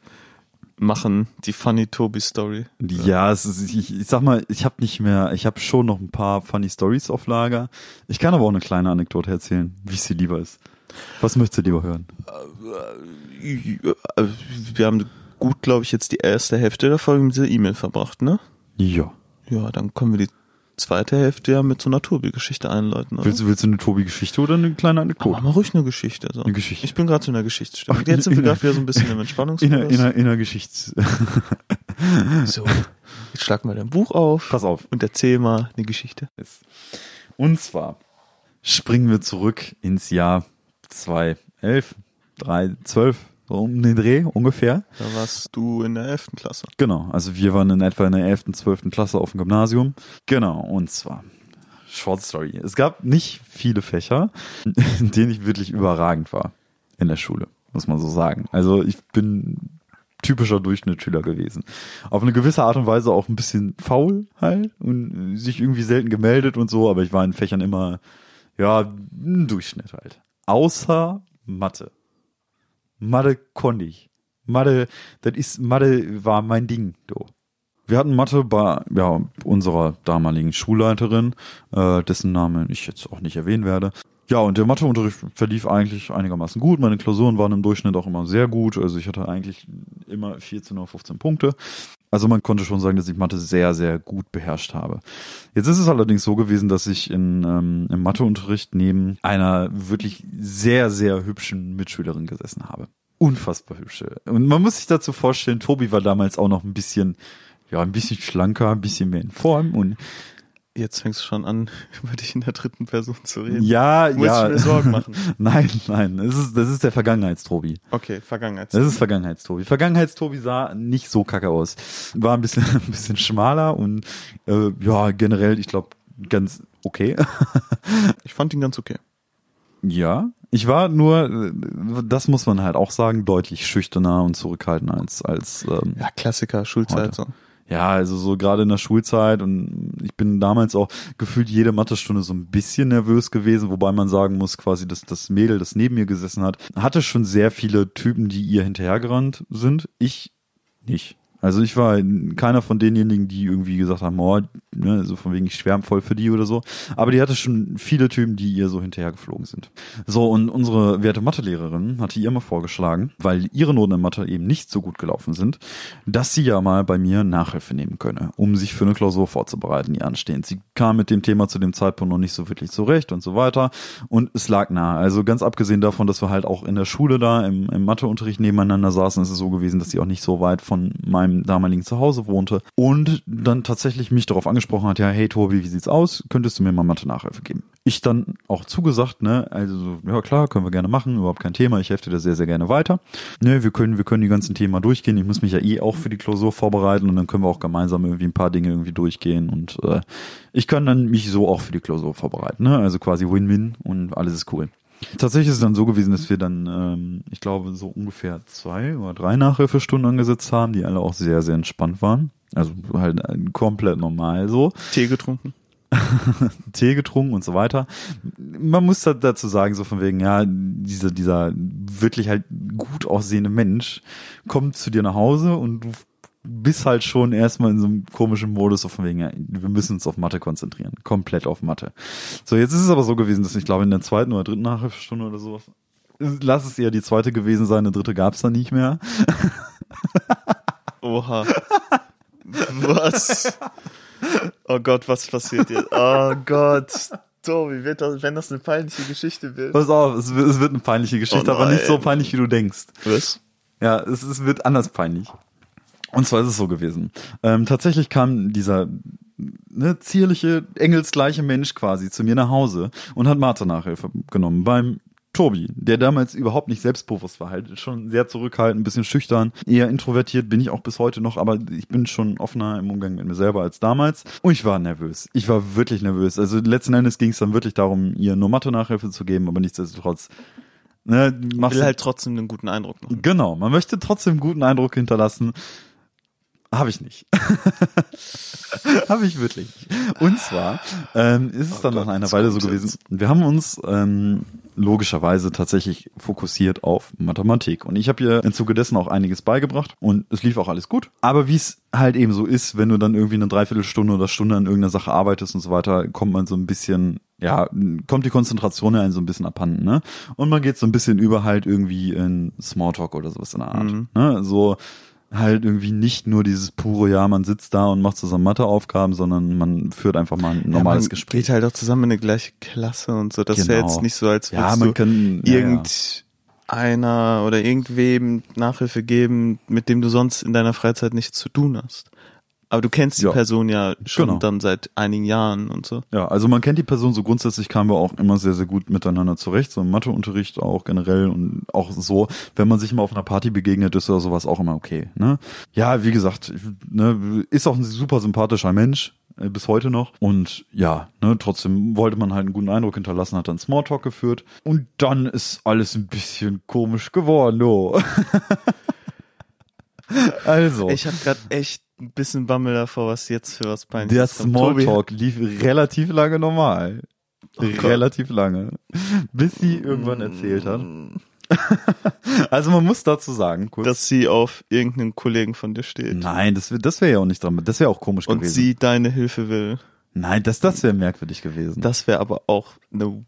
machen, die Funny Toby Story? Ja, ist, ich, ich sag mal, ich habe nicht mehr, ich habe schon noch ein paar funny Stories auf Lager. Ich kann aber auch eine kleine Anekdote erzählen, wie es dir lieber ist. Was möchtest du lieber hören? Äh, Wir haben gut, glaube ich, jetzt die erste Hälfte der Folge mit dieser E-Mail verbracht, ne? Ja. Ja, dann können wir die zweite Hälfte ja mit so einer Tobi-Geschichte einläuten. Oder? Willst, du- willst du eine Tobi-Geschichte oder eine kleine Aber Anekdote? mach mal ruhig eine Geschichte. So. Eine Geschichte. Ich bin gerade so in der Geschichtsstimmung. Ach, Jetzt sind wir in- in- gerade wieder so ein bisschen im In Entspannungsmodus. einer, in einer, in einer Geschichts... *laughs* So, jetzt schlag mal dein Buch auf Pass auf. und erzähl mal eine Geschichte. Und zwar springen wir zurück ins Jahr 2011, 3, 12, so um den Dreh ungefähr. Da warst du in der 11. Klasse. Genau, also wir waren in etwa in der 11., 12. Klasse auf dem Gymnasium. Genau, und zwar Short Story. Es gab nicht viele Fächer, in denen ich wirklich überragend war in der Schule, muss man so sagen. Also ich bin typischer Durchschnittsschüler gewesen. Auf eine gewisse Art und Weise auch ein bisschen faul halt und sich irgendwie selten gemeldet und so, aber ich war in Fächern immer, ja, ein Durchschnitt halt. Außer Mathe. Mathe konnte ich. Mathe, das ist, Mathe war mein Ding, du. Wir hatten Mathe bei ja, unserer damaligen Schulleiterin, äh, dessen Namen ich jetzt auch nicht erwähnen werde. Ja, und der Matheunterricht verlief eigentlich einigermaßen gut. Meine Klausuren waren im Durchschnitt auch immer sehr gut. Also ich hatte eigentlich immer 14 oder 15 Punkte. Also man konnte schon sagen, dass ich Mathe sehr, sehr gut beherrscht habe. Jetzt ist es allerdings so gewesen, dass ich in, ähm, im Matheunterricht neben einer wirklich sehr, sehr hübschen Mitschülerin gesessen habe. Unfassbar hübsche. Und man muss sich dazu vorstellen, Tobi war damals auch noch ein bisschen, ja, ein bisschen schlanker, ein bisschen mehr in Form und Jetzt fängst du schon an, *laughs* über dich in der dritten Person zu reden. ja, Muss ja. ich mir Sorgen machen. *laughs* nein, nein, das ist, das ist der Vergangenheitstobi. Okay, Vergangenheit. Das ist Vergangenheitstobi. Vergangenheitstobi sah nicht so kacke aus. War ein bisschen, *laughs* ein bisschen schmaler und äh, ja, generell, ich glaube, ganz okay. Ich fand ihn ganz okay. ja. Ich war nur, äh, das muss man halt auch sagen, deutlich schüchterner und zurückhaltender als, als ähm, Ja, Klassiker, Schulzeit Heute. so. Ja, also so gerade in der Schulzeit und ich bin damals auch gefühlt jede Mathestunde so ein bisschen nervös gewesen, wobei man sagen muss, quasi, dass das Mädel, das neben mir gesessen hat, hatte schon sehr viele Typen, die ihr hinterhergerannt sind. Ich nicht. Also ich war keiner von denjenigen, die irgendwie gesagt haben, oh, ne, so von wegen ich schwärm voll für die oder so. Aber die hatte schon viele Typen, die ihr so hinterhergeflogen sind. So, und unsere werte Mathelehrerin hatte ihr mal vorgeschlagen, weil ihre Noten in Mathe eben nicht so gut gelaufen sind, dass sie ja mal bei mir Nachhilfe nehmen könne, um sich für eine Klausur vorzubereiten, die anstehend. Sie kam mit dem Thema zu dem Zeitpunkt noch nicht so wirklich zurecht und so weiter. Und es lag nahe. Also ganz abgesehen davon, dass wir halt auch in der Schule da im, im Matheunterricht nebeneinander saßen, ist es so gewesen, dass sie auch nicht so weit von meinem damaligen Zuhause wohnte und dann tatsächlich mich darauf angesprochen hat, ja, hey Tobi, wie sieht's aus? Könntest du mir mal Mathe-Nachhilfe geben? Ich dann auch zugesagt, ne, also ja klar, können wir gerne machen, überhaupt kein Thema, ich helfe dir da sehr, sehr gerne weiter. Ne, wir können, wir können die ganzen Themen mal durchgehen. Ich muss mich ja eh auch für die Klausur vorbereiten und dann können wir auch gemeinsam irgendwie ein paar Dinge irgendwie durchgehen und äh, ich kann dann mich so auch für die Klausur vorbereiten, ne? Also quasi Win-Win und alles ist cool. Tatsächlich ist es dann so gewesen, dass wir dann, ähm, ich glaube, so ungefähr zwei oder drei Nachhilfestunden angesetzt haben, die alle auch sehr, sehr entspannt waren. Also halt äh, komplett normal so. Tee getrunken. *laughs* Tee getrunken und so weiter. Man muss da dazu sagen, so von wegen, ja, dieser, dieser wirklich halt gut aussehende Mensch kommt zu dir nach Hause und du bist halt schon erstmal in so einem komischen Modus, so von wegen, ja, wir müssen uns auf Mathe konzentrieren. Komplett auf Mathe. So, jetzt ist es aber so gewesen, dass ich glaube, in der zweiten oder dritten Nachhilfestunde oder sowas, lass es eher die zweite gewesen sein, eine dritte gab's dann nicht mehr. *laughs* Oha. was? Oh Gott, was passiert jetzt? Oh Gott. Tobi, wird das, wenn das eine peinliche Geschichte wird. Pass auf, es wird, es wird eine peinliche Geschichte, Oh aber nicht so peinlich, wie du denkst. Was? Ja, es, es wird anders peinlich. Und zwar ist es so gewesen. Ähm, tatsächlich kam dieser ne, zierliche, engelsgleiche Mensch quasi zu mir nach Hause und hat Mathe-Nachhilfe genommen beim Tobi, der damals überhaupt nicht selbstbewusst war, halt schon sehr zurückhaltend, ein bisschen schüchtern, eher introvertiert bin ich auch bis heute noch, aber ich bin schon offener im Umgang mit mir selber als damals. Und ich war nervös. Ich war wirklich nervös. Also letzten Endes ging es dann wirklich darum, ihr nur Mathe-Nachhilfe zu geben, aber nichtsdestotrotz Ne, machst Will du- halt trotzdem einen guten Eindruck machen. Genau, man möchte trotzdem einen guten Eindruck hinterlassen. Habe ich nicht. *laughs* Habe ich wirklich. nicht. Und zwar ähm, ist es Oh dann Gott, nach einer Weile so gewesen. jetzt? Wir haben uns ähm, logischerweise tatsächlich fokussiert auf Mathematik. Und ich habe ihr im Zuge dessen auch einiges beigebracht und es lief auch alles gut. Aber wie es halt eben so ist, wenn du dann irgendwie eine Dreiviertelstunde oder Stunde an irgendeiner Sache arbeitest und so weiter, kommt man so ein bisschen, ja, kommt die Konzentration einen so ein bisschen abhanden, ne? Und man geht so ein bisschen über halt irgendwie in Smalltalk oder sowas in der Art. Mhm. Ne? So halt irgendwie nicht nur dieses pure, ja, man sitzt da und macht zusammen Matheaufgaben, sondern man führt einfach mal ein normales ja, man Gespräch. Geht halt auch zusammen in eine gleiche Klasse und so. Das ist ja Genau. jetzt nicht so, als Ja, würdest man du kann ja, ja. irgendeiner oder irgendwem Nachhilfe geben, mit dem du sonst in deiner Freizeit nichts zu tun hast. Aber du kennst die Ja. Person ja schon Genau. dann seit einigen Jahren und so. Ja, also man kennt die Person so grundsätzlich kamen wir auch immer sehr, sehr gut miteinander zurecht, so im Matheunterricht auch generell und auch so, wenn man sich mal auf einer Party begegnet, ist oder sowas auch immer okay, ne? Ja, wie gesagt, ne, ist auch ein super sympathischer Mensch, äh, bis heute noch und ja, ne, trotzdem wollte man halt einen guten Eindruck hinterlassen, hat dann Smalltalk geführt und dann ist alles ein bisschen komisch geworden, oh. *laughs* also. Ich habe gerade echt ein bisschen Bammel davor, was jetzt für was Der kommt. Tobi- Smalltalk lief relativ lange normal. Oh relativ lange. Bis sie irgendwann erzählt hat. *laughs* Also man muss dazu sagen, kurz. Dass sie auf irgendeinen Kollegen von dir steht. nein, das, wär- das wäre ja auch nicht dran. Das wäre auch komisch Und gewesen. sie deine Hilfe will. nein, das, das wäre merkwürdig gewesen. Das wäre aber auch eine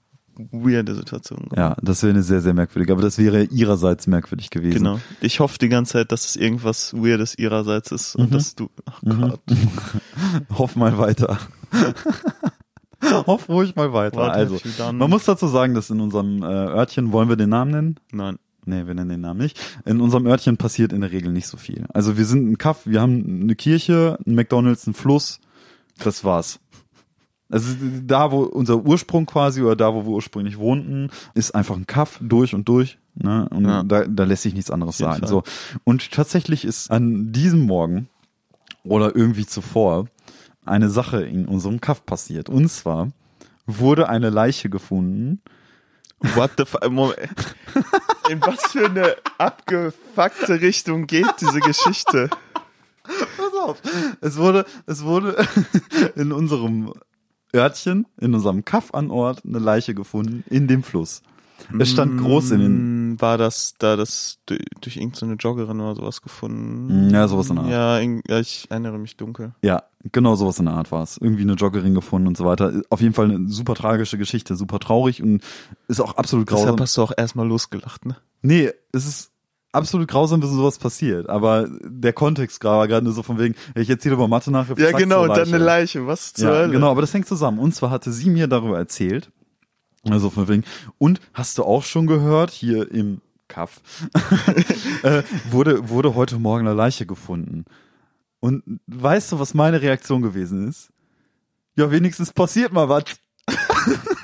weirde Situation. ja, das wäre eine sehr, sehr merkwürdig. Aber das wäre ihrerseits merkwürdig gewesen. Genau. Ich hoffe die ganze Zeit, dass es irgendwas Weirdes ihrerseits ist und Mhm. dass du, ach Gott, *laughs* Hoff mal weiter. *laughs* Hoff ruhig mal weiter. what also, man muss dazu sagen, dass in unserem äh, Örtchen, wollen wir den Namen nennen? Nein. Nee, wir nennen den Namen nicht. In unserem Örtchen passiert in der Regel nicht so viel. Also wir sind ein Kaff, wir haben eine Kirche, ein McDonalds, einen Fluss. Das war's. Also da, wo unser Ursprung quasi oder da, wo wir ursprünglich wohnten, ist einfach ein Kaff durch und durch. Ne? Und Ja. da, da lässt sich nichts anderes. Fall. So. Und tatsächlich ist an diesem Morgen oder irgendwie zuvor eine Sache in unserem Kaff passiert. Und zwar wurde eine Leiche gefunden. What the fuck? Moment. *laughs* In was für eine abgefuckte Richtung geht diese Geschichte? Pass auf. Es wurde, es wurde *laughs* in unserem Örtchen, in unserem Kaff an Ort eine Leiche gefunden in dem Fluss. Es stand groß in den, Mm, War das da das durch, irgendeine Joggerin oder sowas gefunden? Mm, Ja, sowas in der Art. Ja, irgend- ja, ich erinnere mich dunkel. ja, genau sowas in der Art war es. Irgendwie eine Joggerin gefunden und so weiter. Auf jeden Fall eine super tragische Geschichte, super traurig und ist auch absolut grausam. Deshalb hast du auch erstmal losgelacht, ne? Nee, es ist absolut grausam, wenn sowas passiert. Aber der Kontext gerade war gerade nur so von wegen, ich erzähle über Mathe nach. Ja, genau, und dann eine Leiche. Was zur Ja, Hölle? genau, aber das hängt zusammen. Und zwar hatte sie mir darüber erzählt. Also von wegen, und hast du auch schon gehört, hier im Kaff, *laughs* äh, wurde, wurde heute Morgen eine Leiche gefunden. Und weißt du, was meine Reaktion gewesen ist? Ja, wenigstens passiert mal was. *laughs*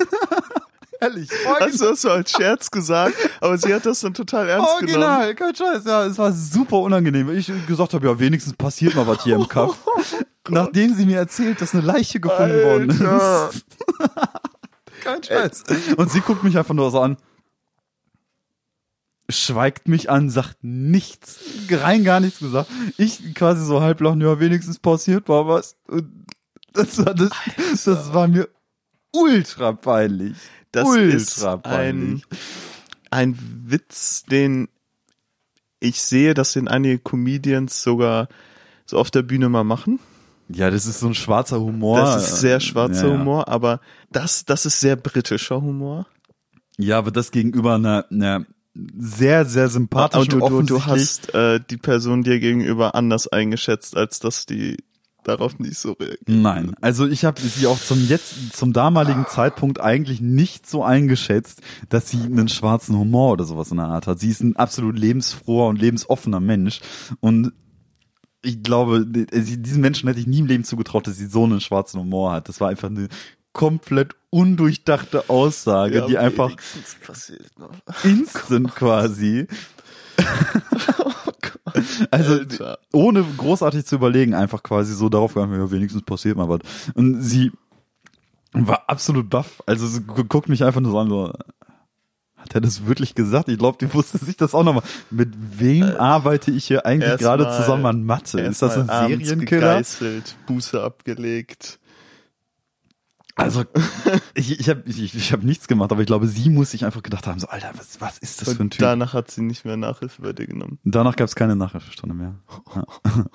Ehrlich. Hast du das so als Scherz gesagt, aber sie hat das dann total ernst genommen. Original, kein Scheiß, ja, es war super unangenehm. weil Ich gesagt habe, ja, wenigstens passiert mal was hier im Kaff. *laughs* Nachdem sie mir erzählt, dass eine Leiche gefunden worden Alter. ist. *laughs* kein Scheiß. Und sie guckt mich einfach nur so an, schweigt mich an, sagt nichts, rein gar nichts gesagt. Ich quasi so halb lachen, ja, wenigstens passiert war was. Und das war, das, das war mir ultra peinlich. Das ultra ist ein, ein Witz, den ich sehe, dass den einige Comedians sogar so auf der Bühne mal machen. Ja, das ist so ein schwarzer Humor. Das ist sehr schwarzer Ja, ja. Humor, aber das, das ist sehr britischer Humor. Ja, aber das gegenüber einer, einer sehr, sehr sympathischen, Und du, du, du hast äh, die Person dir gegenüber anders eingeschätzt, als dass die darauf nicht so reagiert. Nein, also ich habe sie auch zum jetzt zum damaligen Zeitpunkt eigentlich nicht so eingeschätzt, dass sie einen schwarzen Humor oder sowas in der Art hat. Sie ist ein absolut lebensfroher und lebensoffener Mensch und ich glaube, diesen Menschen hätte ich nie im Leben zugetraut, dass sie so einen schwarzen Humor hat. Das war einfach eine komplett undurchdachte Aussage, Ja, die einfach noch. instant quasi. *laughs* also Alter. ohne großartig zu überlegen, einfach quasi so darauf gegangen, ja, wenigstens passiert mal was. Und sie war absolut baff. Also sie gu- guckt mich einfach nur so an, so, hat er das wirklich gesagt? Ich glaube, die wusste sich das auch nochmal. Mit wem arbeite ich hier eigentlich gerade zusammen an Mathe? Ist das ein Serienkiller? Buße abgelegt. Also ich, ich habe ich, ich hab nichts gemacht, aber ich glaube, sie muss sich einfach gedacht haben, so Alter, was, was ist das für ein Und Typ? danach hat sie nicht mehr Nachhilfe bei dir genommen. Danach gab es keine Nachhilfestunde mehr. Ja. *laughs*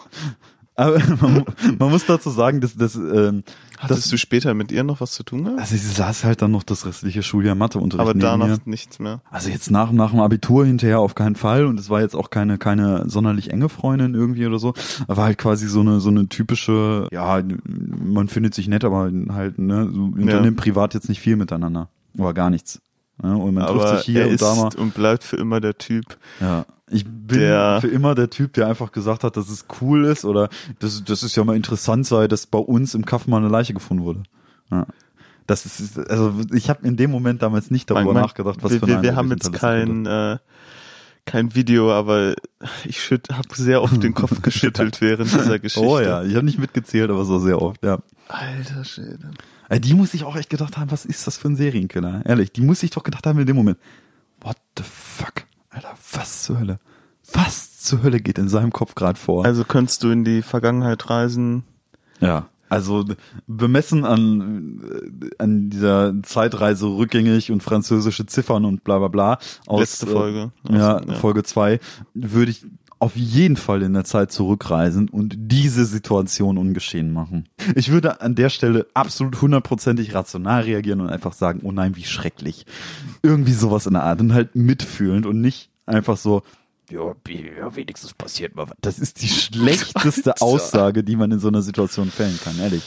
Aber *laughs* man, man muss dazu sagen, dass, dass ähm, Hattest das, du später mit ihr noch was zu tun gehabt? also sie saß halt dann noch das restliche Schuljahr Matheunterricht Aber danach mir. nichts mehr. Also jetzt nach, nach dem Abitur hinterher auf keinen Fall und es war jetzt auch keine, keine sonderlich enge Freundin irgendwie oder so. Aber halt quasi so eine, so eine typische, ja, man findet sich nett, aber halt, ne, so unternimmt privat jetzt nicht viel miteinander. Aber gar nichts. Ja, und man trifft Aber sich hier er und da mal. und bleibt für immer der Typ. Ja. Ich bin Der- für immer der Typ, der einfach gesagt hat, dass es cool ist oder dass, dass es ja mal interessant sei, dass bei uns im Kaff mal eine Leiche gefunden wurde. Ja. Das ist, also ich habe in dem Moment damals nicht darüber Mein- nachgedacht, was wir, für wir, eine wir haben jetzt kein, äh, kein Video, aber ich habe sehr oft den Kopf *laughs* geschüttelt während dieser Geschichte. Oh ja, ich habe nicht mitgezählt, aber so sehr oft, ja. Alter Schwede. Äh, Die muss ich auch echt gedacht haben, was ist das für ein Serienkiller? Ehrlich, die muss ich doch gedacht haben in dem Moment. What the fuck? Alter, was zur Hölle? Was zur Hölle geht in seinem Kopf gerade vor? Also könntest du in die Vergangenheit reisen? Ja, also bemessen an, äh, an dieser Zeitreise rückgängig und französische Ziffern und bla bla bla aus Letzte Folge. Äh, ja, ja. Folge zwei würde ich auf jeden Fall in der Zeit zurückreisen und diese Situation ungeschehen machen. Ich würde an der Stelle absolut hundertprozentig rational reagieren und einfach sagen, oh nein, wie schrecklich. Irgendwie sowas in der Art und halt mitfühlend und nicht einfach so, ja, wenigstens passiert mal was. Das ist die *laughs* schlechteste. Aussage, die man in so einer Situation fällen kann, ehrlich.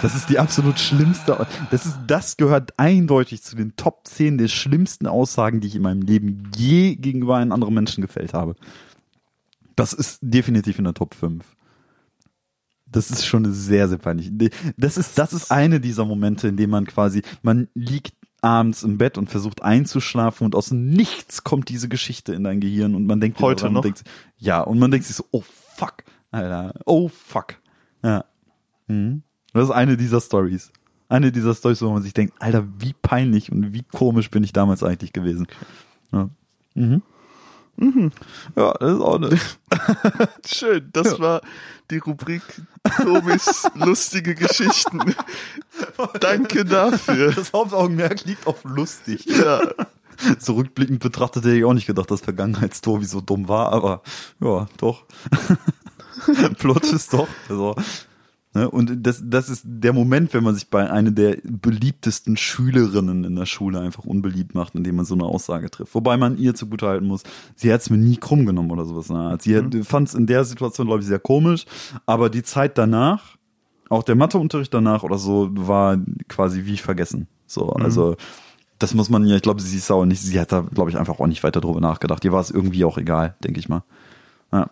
Das ist die absolut schlimmste. Das ist, das gehört eindeutig zu den Top 10 der schlimmsten Aussagen, die ich in meinem Leben je gegenüber einem anderen Menschen gefällt habe. Das ist definitiv in der Top 5. Das ist schon sehr, sehr peinlich. Das ist, das ist eine dieser Momente, in denen man quasi, man liegt abends im Bett und versucht einzuschlafen und aus dem Nichts kommt diese Geschichte in dein Gehirn und man denkt Heute noch? Denkt, ja, und man denkt sich so, oh fuck, Alter, oh fuck. Ja. Mhm. Das ist eine dieser Stories. Eine dieser Stories, wo man sich denkt, Alter, wie peinlich und wie komisch bin ich damals eigentlich gewesen. Ja. Mhm. Ja, das ist auch eine. *laughs* Schön, das war die Rubrik Tobis lustige Geschichten. *laughs* Danke dafür. Das Hauptaugenmerk liegt auf lustig. Ja, Zurückblickend betrachtet hätte ich auch nicht gedacht, dass Vergangenheitstor so dumm war, aber ja, doch. *laughs* Plot ist doch. Also, ne? Und das, das ist der Moment, wenn man sich bei einer der beliebtesten Schülerinnen in der Schule einfach unbeliebt macht, indem man so eine Aussage trifft. Wobei man ihr zugutehalten muss, sie hat es mir nie krumm genommen oder sowas. Ne? Sie Mhm. fand es in der Situation, glaube ich, sehr komisch, aber die Zeit danach, auch der Matheunterricht danach oder so, war quasi wie vergessen. So, Mhm. also das muss man ja, ich glaube, sie ist auch nicht, sie hat da, glaube ich, einfach auch nicht weiter drüber nachgedacht. Ihr war es irgendwie auch egal, denke ich mal. Ja.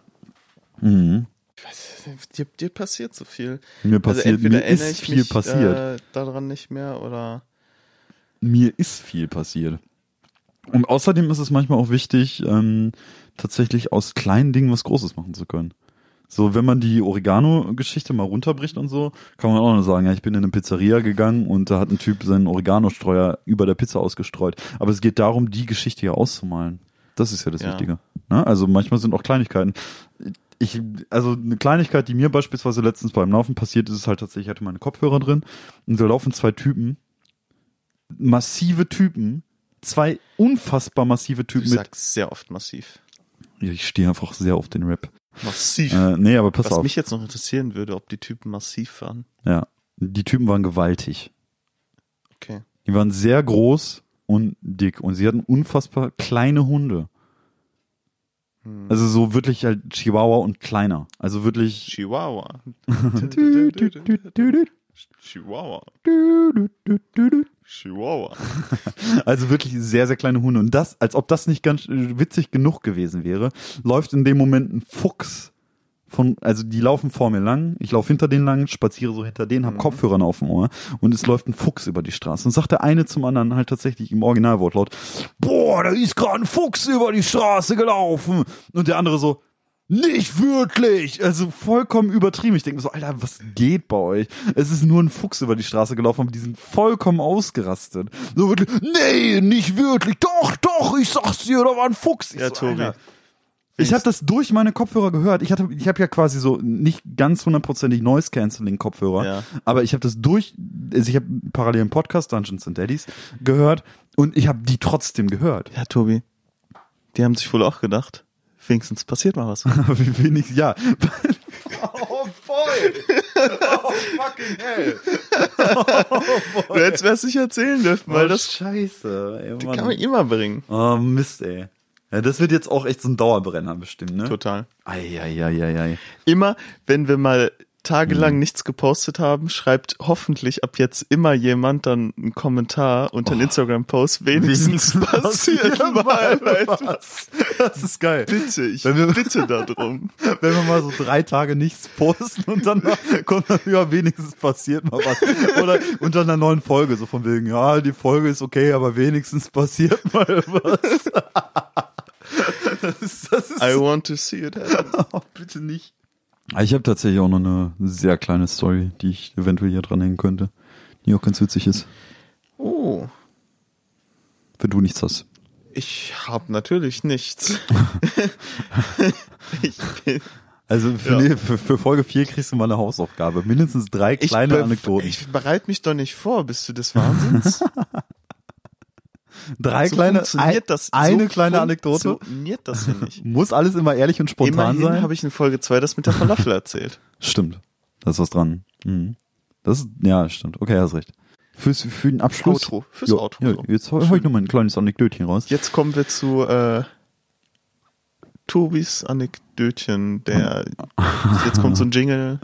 Mhm. Weiß, dir, dir passiert so viel. Mir passiert, also entweder mir erinnere ist ich viel mich passiert. Äh, daran nicht mehr oder Mir ist viel passiert. Und außerdem ist es manchmal auch wichtig, ähm, tatsächlich aus kleinen Dingen was Großes machen zu können. So, wenn man die Oregano-Geschichte mal runterbricht und so, kann man auch nur sagen, ja, ich bin in eine Pizzeria gegangen und da hat ein Typ seinen Oregano-Streuer über der Pizza ausgestreut. Aber es geht darum, die Geschichte hier auszumalen. Das ist ja das Ja. Wichtige. Ne? Also manchmal sind auch Kleinigkeiten. Ich, also eine Kleinigkeit, die mir beispielsweise letztens beim Laufen passiert ist, ist halt tatsächlich, ich hatte meine Kopfhörer drin und da laufen zwei Typen, massive Typen, zwei unfassbar massive du Typen mit. sagst sehr oft massiv. Ja, ich stehe einfach sehr auf den Rap. Massiv. Äh, nee, aber pass Was auf. mich jetzt noch interessieren würde, ob die Typen massiv waren. Ja, die Typen waren gewaltig. Okay. Die waren sehr groß und dick und sie hatten unfassbar kleine Hunde. Also so wirklich halt Chihuahua und kleiner. Also wirklich. Chihuahua. Chihuahua. Chihuahua. Also wirklich sehr, sehr kleine Hunde. Und das, als ob das nicht ganz witzig genug gewesen wäre, läuft in dem Moment ein Fuchs von, also die laufen vor mir lang, ich laufe hinter denen lang, spaziere so hinter denen, hab Kopfhörer auf dem Ohr und es läuft ein Fuchs über die Straße. Und sagt der eine zum anderen halt tatsächlich im Originalwortlaut, boah, da ist gerade ein Fuchs über die Straße gelaufen. Und der andere so, nicht wirklich! Also vollkommen übertrieben. Ich denke mir so, Alter, was geht bei euch? Es ist nur ein Fuchs über die Straße gelaufen, aber die sind vollkommen ausgerastet. So wirklich, nee, nicht wirklich. Doch, doch, ich sag's dir, da war ein Fuchs. Ich Ja, so, Tobi. Ich habe das durch meine Kopfhörer gehört. Ich hatte, ich habe ja quasi so nicht ganz hundertprozentig Noise Cancelling Kopfhörer, Ja. aber ich habe das durch. Also ich habe parallel einen Podcast Dungeons and Daddies gehört und ich habe die trotzdem gehört. Ja, Tobi. Die haben sich wohl auch gedacht, wenigstens passiert mal was. *laughs* Wie wenig, ja. *laughs* oh boy! Oh fucking hell! Du hättest mir das nicht erzählen dürfen, weil das Scheiße. Ey, kann man immer bringen. Oh Mist, ey. Ja, das wird jetzt auch echt so ein Dauerbrenner bestimmt, ne? Total. Eieieiei. Immer, wenn wir mal tagelang nichts gepostet haben, schreibt hoffentlich ab jetzt immer jemand dann einen Kommentar unter einen Instagram-Post. Wenigstens passiert mal etwas. Das ist geil. Bitte, ich Wenn wir- bitte darum. *laughs* Wenn wir mal so drei Tage nichts posten und dann *laughs* kommt dann, ja, wenigstens passiert mal was. Oder unter einer neuen Folge, so von wegen, ja, die Folge ist okay, aber wenigstens passiert mal was. *laughs* Das ist, das ist *laughs* I want to see it happen. *laughs* Oh, bitte nicht. Ich habe tatsächlich auch noch eine sehr kleine Story, die ich eventuell hier dranhängen könnte, die auch ganz witzig ist, Oh, wenn du nichts hast. ich habe natürlich nichts. *laughs* ich bin, Also für, Ja. für, für Folge 4 kriegst du mal eine Hausaufgabe. Mindestens drei ich, kleine be- Anekdoten. ich bereite mich doch nicht vor. Bist du des Wahnsinns? Drei so kleine, ein, das. eine so kleine Anekdote. Funktioniert das hier nicht. *laughs* Muss alles immer ehrlich und spontan Immerhin sein. habe ich in Folge 2 das mit der Falafel *laughs* erzählt. Stimmt. Da ist was dran. Mhm. Das ja, stimmt. Okay, hast recht. Fürs, für den Abschluss. Outro, fürs Ja, Outro, Ja, jetzt hau hau ich noch mal ein kleines Anekdötchen raus. Jetzt kommen wir zu äh, Tobis Anekdötchen. Der *laughs* jetzt kommt so ein Jingle.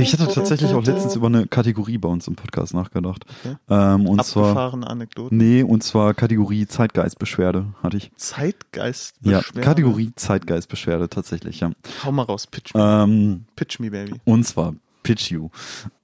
Ich hatte tatsächlich auch letztens über eine Kategorie bei uns im Podcast nachgedacht. Okay. Ähm, und zwar, Abgefahrene Anekdoten. nee, und zwar Kategorie Zeitgeistbeschwerde hatte ich. Zeitgeist. Ja, Kategorie Zeitgeistbeschwerde tatsächlich, ja. Hau mal raus, pitch me. Ähm, Pitch me, baby. und zwar Pitch You.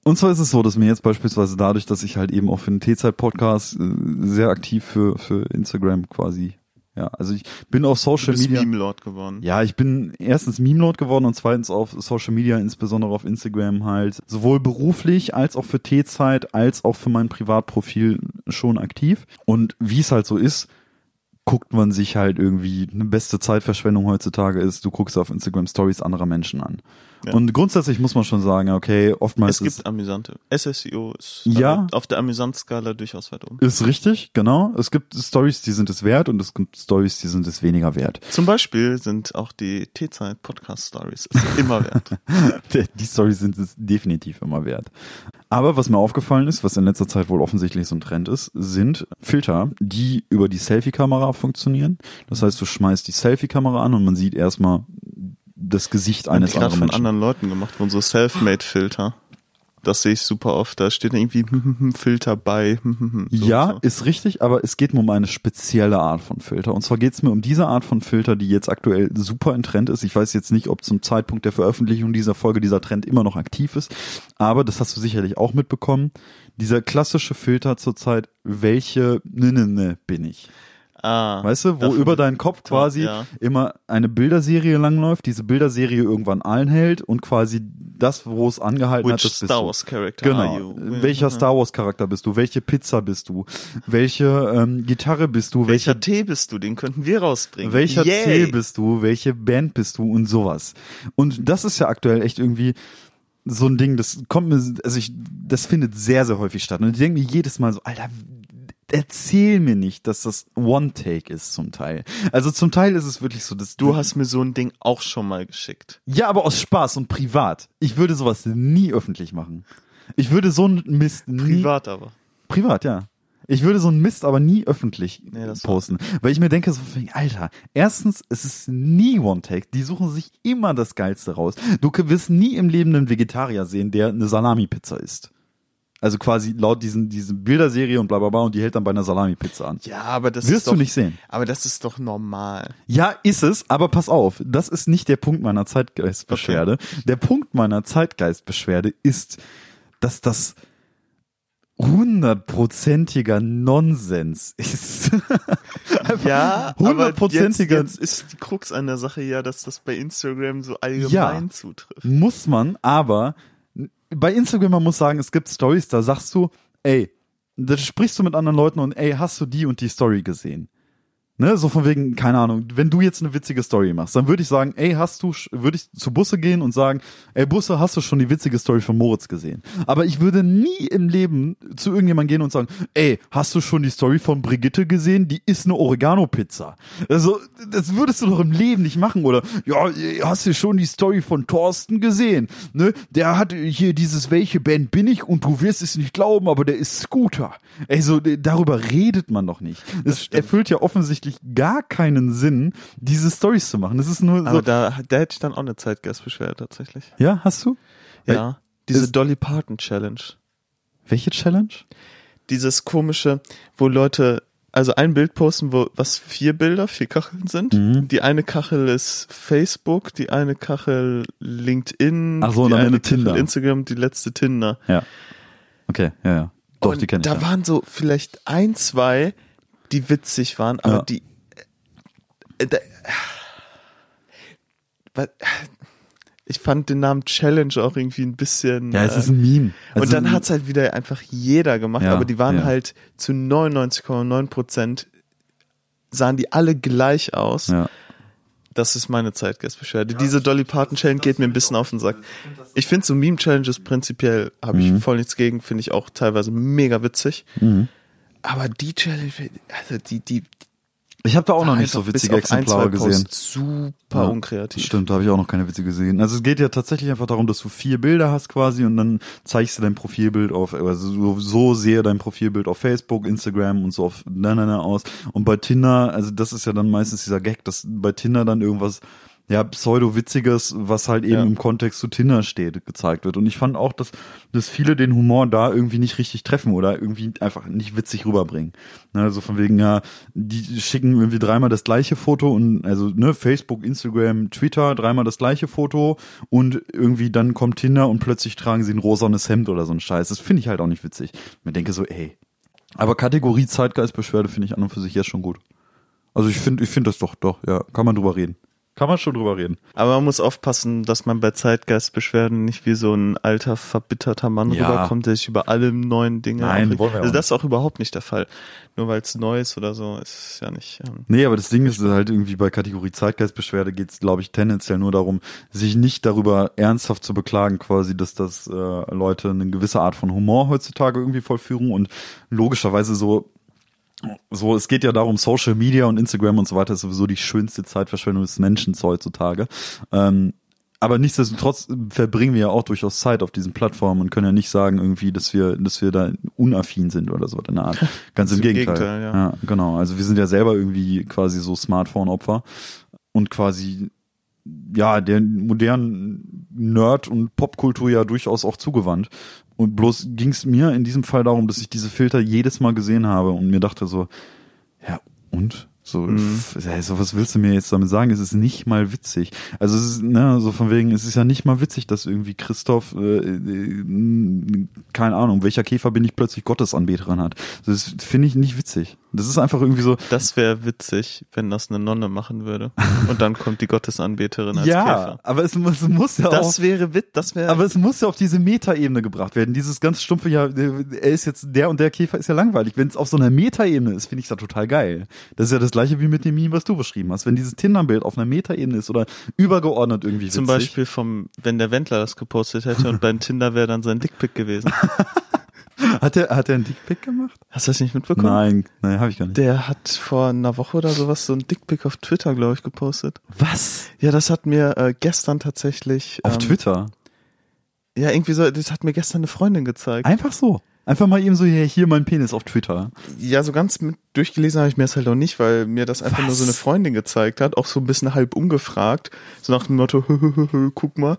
Und zwar ist es so, dass mir jetzt beispielsweise dadurch, dass ich halt eben auch für den T-Zeit-Podcast äh, sehr aktiv für, für Instagram quasi, ja, also ich bin auf Du Social bist Media. Meme-Lord geworden. Ja, ich bin erstens Meme-Lord geworden und zweitens auf Social Media, insbesondere auf Instagram halt, sowohl beruflich als auch für T-Zeit, als auch für mein Privatprofil schon aktiv. Und wie es halt so ist, guckt man sich halt irgendwie, eine beste Zeitverschwendung heutzutage ist, du guckst auf Instagram Stories anderer Menschen an. Ja. Und grundsätzlich muss man schon sagen, okay, oftmals Es gibt ist, amüsante. SSEO ist Ja. auf der Amüsantskala durchaus weit oben. ist richtig, genau. Es gibt Stories, die sind es wert und es gibt Stories, die sind es weniger wert. Zum Beispiel sind auch die T-Zeit Podcast Stories *laughs* immer wert. Die Storys sind es definitiv immer wert. Aber was mir aufgefallen ist, was in letzter Zeit wohl offensichtlich so ein Trend ist, sind Filter, die über die Selfie-Kamera funktionieren. Das heißt, du schmeißt die Selfie-Kamera an und man sieht erstmal das Gesicht eines gerade anderen von Menschen. anderen Leuten gemacht, von so Selfmade-Filter. Das sehe ich super oft. Da steht irgendwie *laughs* Filter bei. *laughs* so Ja, so. ist richtig, aber es geht mir um eine spezielle Art von Filter. Und zwar geht es mir um diese Art von Filter, die jetzt aktuell super in Trend ist. Ich weiß jetzt nicht, ob zum Zeitpunkt der Veröffentlichung dieser Folge dieser Trend immer noch aktiv ist, aber das hast du sicherlich auch mitbekommen. Dieser klassische Filter zurzeit, welche ne ne ne bin ich? Ah, Weißt du, wo über deinen Kopf quasi ja. immer eine Bilderserie langläuft, diese Bilderserie irgendwann anhält und quasi das, wo es angehalten hat, Which das bist Star. Wars Character Genau. you? Welcher Star Wars Charakter bist du? Welche Pizza bist du? Welche ähm, Gitarre bist du? Welcher Welcher Tee bist du? Den könnten wir rausbringen. welcher Yay. Tee bist du? Welche Band bist du? Und sowas. Und das ist ja aktuell echt irgendwie so ein Ding, das kommt mir, also ich, das findet sehr, sehr häufig statt. Und ich denke mir jedes Mal so, Alter, erzähl mir nicht, dass das One-Take ist zum Teil. Also zum Teil ist es wirklich so, dass Du hast mir so ein Ding auch schon mal geschickt. Ja, aber aus Spaß und privat. Ich würde sowas nie öffentlich machen. Ich würde so einen Mist nie Privat aber. Privat, ja. Ich würde so einen Mist aber nie öffentlich Nee, posten, weil ich mir denke so, Alter, erstens, es ist nie One-Take, die suchen sich immer das Geilste raus. Du wirst nie im Leben einen Vegetarier sehen, der eine Salami-Pizza isst. Also quasi laut diesen, diesen Bilderserie und bla bla bla und die hält dann bei einer Salami-Pizza an. Ja, aber das Wirst ist doch, du nicht sehen. Aber das ist doch normal. Ja, ist es, aber pass auf, das ist nicht der Punkt meiner Zeitgeistbeschwerde. Der Punkt meiner Zeitgeistbeschwerde ist, dass das hundertprozentiger Nonsens ist. *laughs* Ja, aber jetzt, hundertprozentiger jetzt ist die Krux an der Sache ja, dass das bei Instagram so allgemein Ja. zutrifft. muss man, aber bei Instagram, man muss sagen, es gibt Stories, da sagst du, ey, da sprichst du mit anderen Leuten und ey, hast du die und die Story gesehen? Ne, so von wegen, keine Ahnung, wenn du jetzt eine witzige Story machst, dann würde ich sagen, ey, hast du, würde ich zu Busse gehen und sagen, ey, Busse, hast du schon die witzige Story von Moritz gesehen? Aber ich würde nie im Leben zu irgendjemandem gehen und sagen, ey, hast du schon die Story von Brigitte gesehen? Die ist eine Oregano-Pizza. Also, das würdest du doch im Leben nicht machen, oder? Ja, hast du schon die Story von Thorsten gesehen? Ne, der hat hier dieses, welche Band bin ich? Und du wirst es nicht glauben, aber der ist Scooter. Ey, so, darüber redet man doch nicht. Es erfüllt ja offensichtlich gar keinen Sinn, diese Stories zu machen. Das ist nur so. Aber da, da hätte ich dann auch eine Zeitgeistbeschwerde tatsächlich. ja, hast du? Ja. Diese ist- Dolly Parton Challenge. Welche Challenge? Dieses komische, wo Leute also ein Bild posten, wo was vier Bilder, vier Kacheln sind. Mhm. Die eine Kachel ist Facebook, die eine Kachel LinkedIn, Ach so, die eine Tinder. Instagram, die letzte Tinder. Ja. Okay, ja, ja. Doch, und die kenne ich. Da ja. waren so vielleicht ein, zwei, die witzig waren, aber Ja. die äh, da, was- ich fand den Namen Challenge auch irgendwie ein bisschen ja, es äh, ist ein Meme. und Also, dann hat's halt wieder einfach jeder gemacht, Ja, aber die waren ja. halt zu 99,9 Prozent sahen die alle gleich aus. Ja. Das ist meine Zeitgeistbeschwerde. Diese Dolly Parton Challenge geht mir ein bisschen auf den Sack. Ich finde so Meme Challenges prinzipiell habe Mhm. ich voll nichts gegen, finde ich auch teilweise mega witzig. Mhm. Aber die Challenge, also die, die Ich habe da auch noch nicht so einfach bis witzige ein, Exemplare zwei gesehen. Super Ja, unkreativ. Stimmt, da habe ich auch noch keine witzige gesehen. Also es geht ja tatsächlich einfach darum, dass du vier Bilder hast quasi und dann zeigst du dein Profilbild auf, also so, so sehe dein Profilbild auf Facebook, Instagram und so auf na, na, na aus. Und bei Tinder, also das ist ja dann meistens dieser Gag, dass bei Tinder dann irgendwas ja, pseudo-witziges, was halt eben Ja. im Kontext zu Tinder steht, gezeigt wird. Und ich fand auch, dass, dass viele den Humor da irgendwie nicht richtig treffen oder irgendwie einfach nicht witzig rüberbringen. Also von wegen, ja, die schicken irgendwie dreimal das gleiche Foto und also ne, Facebook, Instagram, Twitter, dreimal das gleiche Foto und irgendwie dann kommt Tinder und plötzlich tragen sie ein rosanes Hemd oder so ein Scheiß. Das finde ich halt auch nicht witzig. Ich mir denke so, ey. Aber Kategorie Zeitgeistbeschwerde finde ich an und für sich jetzt schon gut. Also ich finde, ich finde das doch, doch, ja, kann man drüber reden. Kann man schon drüber reden. Aber man muss aufpassen, dass man bei Zeitgeistbeschwerden nicht wie so ein alter, verbitterter Mann Ja. rüberkommt, der sich über alle neuen Dinge Nein, aufregt. wollen wir Also das ist auch überhaupt nicht der Fall. Nur weil es neu ist oder so, ist es ja nicht. Ähm, Nee, aber das Ding ist halt irgendwie bei Kategorie Zeitgeistbeschwerde geht es, glaube ich, tendenziell nur darum, sich nicht darüber ernsthaft zu beklagen, quasi, dass das äh, Leute eine gewisse Art von Humor heutzutage irgendwie vollführen und logischerweise so so, es geht ja darum, Social Media und Instagram und so weiter ist sowieso die schönste Zeitverschwendung des Menschen heutzutage. Ähm, aber nichtsdestotrotz verbringen wir ja auch durchaus Zeit auf diesen Plattformen und können ja nicht sagen irgendwie, dass wir, dass wir da unaffin sind oder so in der Art. Ganz im Im Gegenteil. Gegenteil, ja. ja, genau. Also wir sind ja selber irgendwie quasi so Smartphone-Opfer und quasi ja, der modernen Nerd- und Popkultur ja durchaus auch zugewandt. Und bloß ging es mir in diesem Fall darum, dass ich diese Filter jedes Mal gesehen habe und mir dachte so, ja, und? So, Mhm. ja, so was willst du mir jetzt damit sagen? Es ist nicht mal witzig. Also es ist, ne, so von wegen, es ist ja nicht mal witzig, dass irgendwie Christoph, äh, äh, keine Ahnung, welcher Käfer bin ich plötzlich Gottesanbeterin hat. Das finde ich nicht witzig. Das ist einfach irgendwie so, Das wäre witzig, wenn das eine Nonne machen würde. Und dann kommt die Gottesanbeterin als ja, Käfer. aber es muss, muss ja auch. Das wäre wit, das wäre. Aber es muss ja auf diese Metaebene gebracht werden. Dieses ganz stumpfe, ja, er ist jetzt, der und der Käfer ist ja langweilig. Wenn es auf so einer Metaebene ist, finde ich das total geil. Das ist ja das gleiche wie mit dem Meme, was du beschrieben hast. Wenn dieses Tinder-Bild auf einer Metaebene ist oder übergeordnet irgendwie zum witzig. Beispiel vom, wenn der Wendler das gepostet hätte und beim Tinder wäre dann sein Dickpick gewesen. *laughs* Hat er, hat er einen Dickpick gemacht? Hast du das nicht mitbekommen? Nein, nein, habe ich gar nicht. Der hat vor einer Woche oder sowas so ein Dickpick auf Twitter, glaube ich, gepostet. Was? Ja, das hat mir äh, gestern tatsächlich. Auf ähm, Twitter? Ja, irgendwie so, das hat mir gestern eine Freundin gezeigt. Einfach so. Einfach mal eben so, hier, hier mein Penis auf Twitter. Ja, so ganz mit durchgelesen habe ich mir das halt auch nicht, weil mir das einfach Was? nur so eine Freundin gezeigt hat, auch so ein bisschen halb umgefragt, so nach dem Motto, *laughs* guck mal.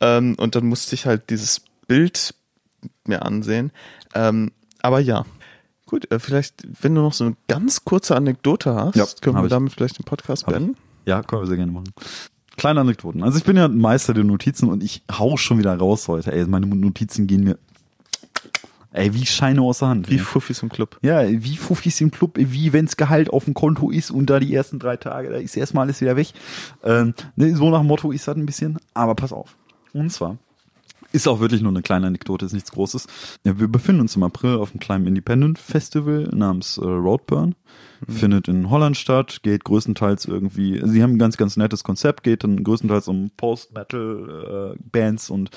Ähm, und dann musste ich halt dieses Bild mir ansehen. Ähm, aber ja. Gut, äh, vielleicht, wenn du noch so eine ganz kurze Anekdote hast, Ja, können wir ich. damit vielleicht den Podcast beenden. Ja, können wir sehr gerne machen. Kleine Anekdoten. Also ich bin ja ein Meister der Notizen und ich hau schon wieder raus heute. Ey, meine Notizen gehen mir, ey, wie Scheine aus der Hand. Wie ey. Fuffis im Club. Ja, wie Fuffis im Club, wie wenn's Gehalt auf dem Konto ist und da die ersten drei Tage, da ist erstmal alles wieder weg. Ähm, ne, so nach Motto ist das ein bisschen, aber pass auf. Und zwar ist auch wirklich nur eine kleine Anekdote, ist nichts Großes. Ja, wir befinden uns im April auf einem kleinen Independent Festival namens äh, Roadburn. Findet in Holland statt, geht größtenteils irgendwie, sie haben ein ganz, ganz nettes Konzept, geht dann größtenteils um Post-Metal-Bands und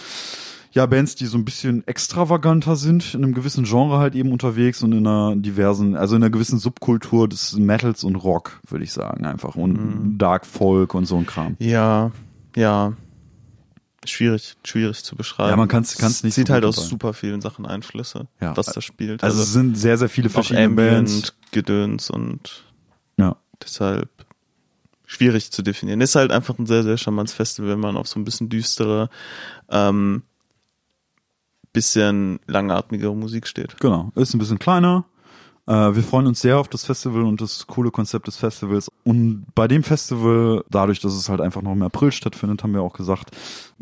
ja, Bands, die so ein bisschen extravaganter sind, in einem gewissen Genre halt eben unterwegs und in einer diversen, also in einer gewissen Subkultur des Metals und Rock, würde ich sagen, einfach. Und Dark Folk und so ein Kram. Ja, ja. Schwierig, schwierig zu beschreiben. Ja, man kann's Es nicht Sieht so halt aus dabei. super vielen Sachen Einflüsse, Ja. was da spielt. Also, es sind sehr, sehr viele verschiedene Bands. Ambient, Gedöns und Ja. deshalb schwierig zu definieren. Ist halt einfach ein sehr, sehr charmantes Festival, wenn man auf so ein bisschen düstere, ähm, bisschen langatmigere Musik steht. Genau, ist ein bisschen kleiner. Äh, wir freuen uns sehr auf das Festival und das coole Konzept des Festivals. Und bei dem Festival, dadurch, dass es halt einfach noch im April stattfindet, haben wir auch gesagt,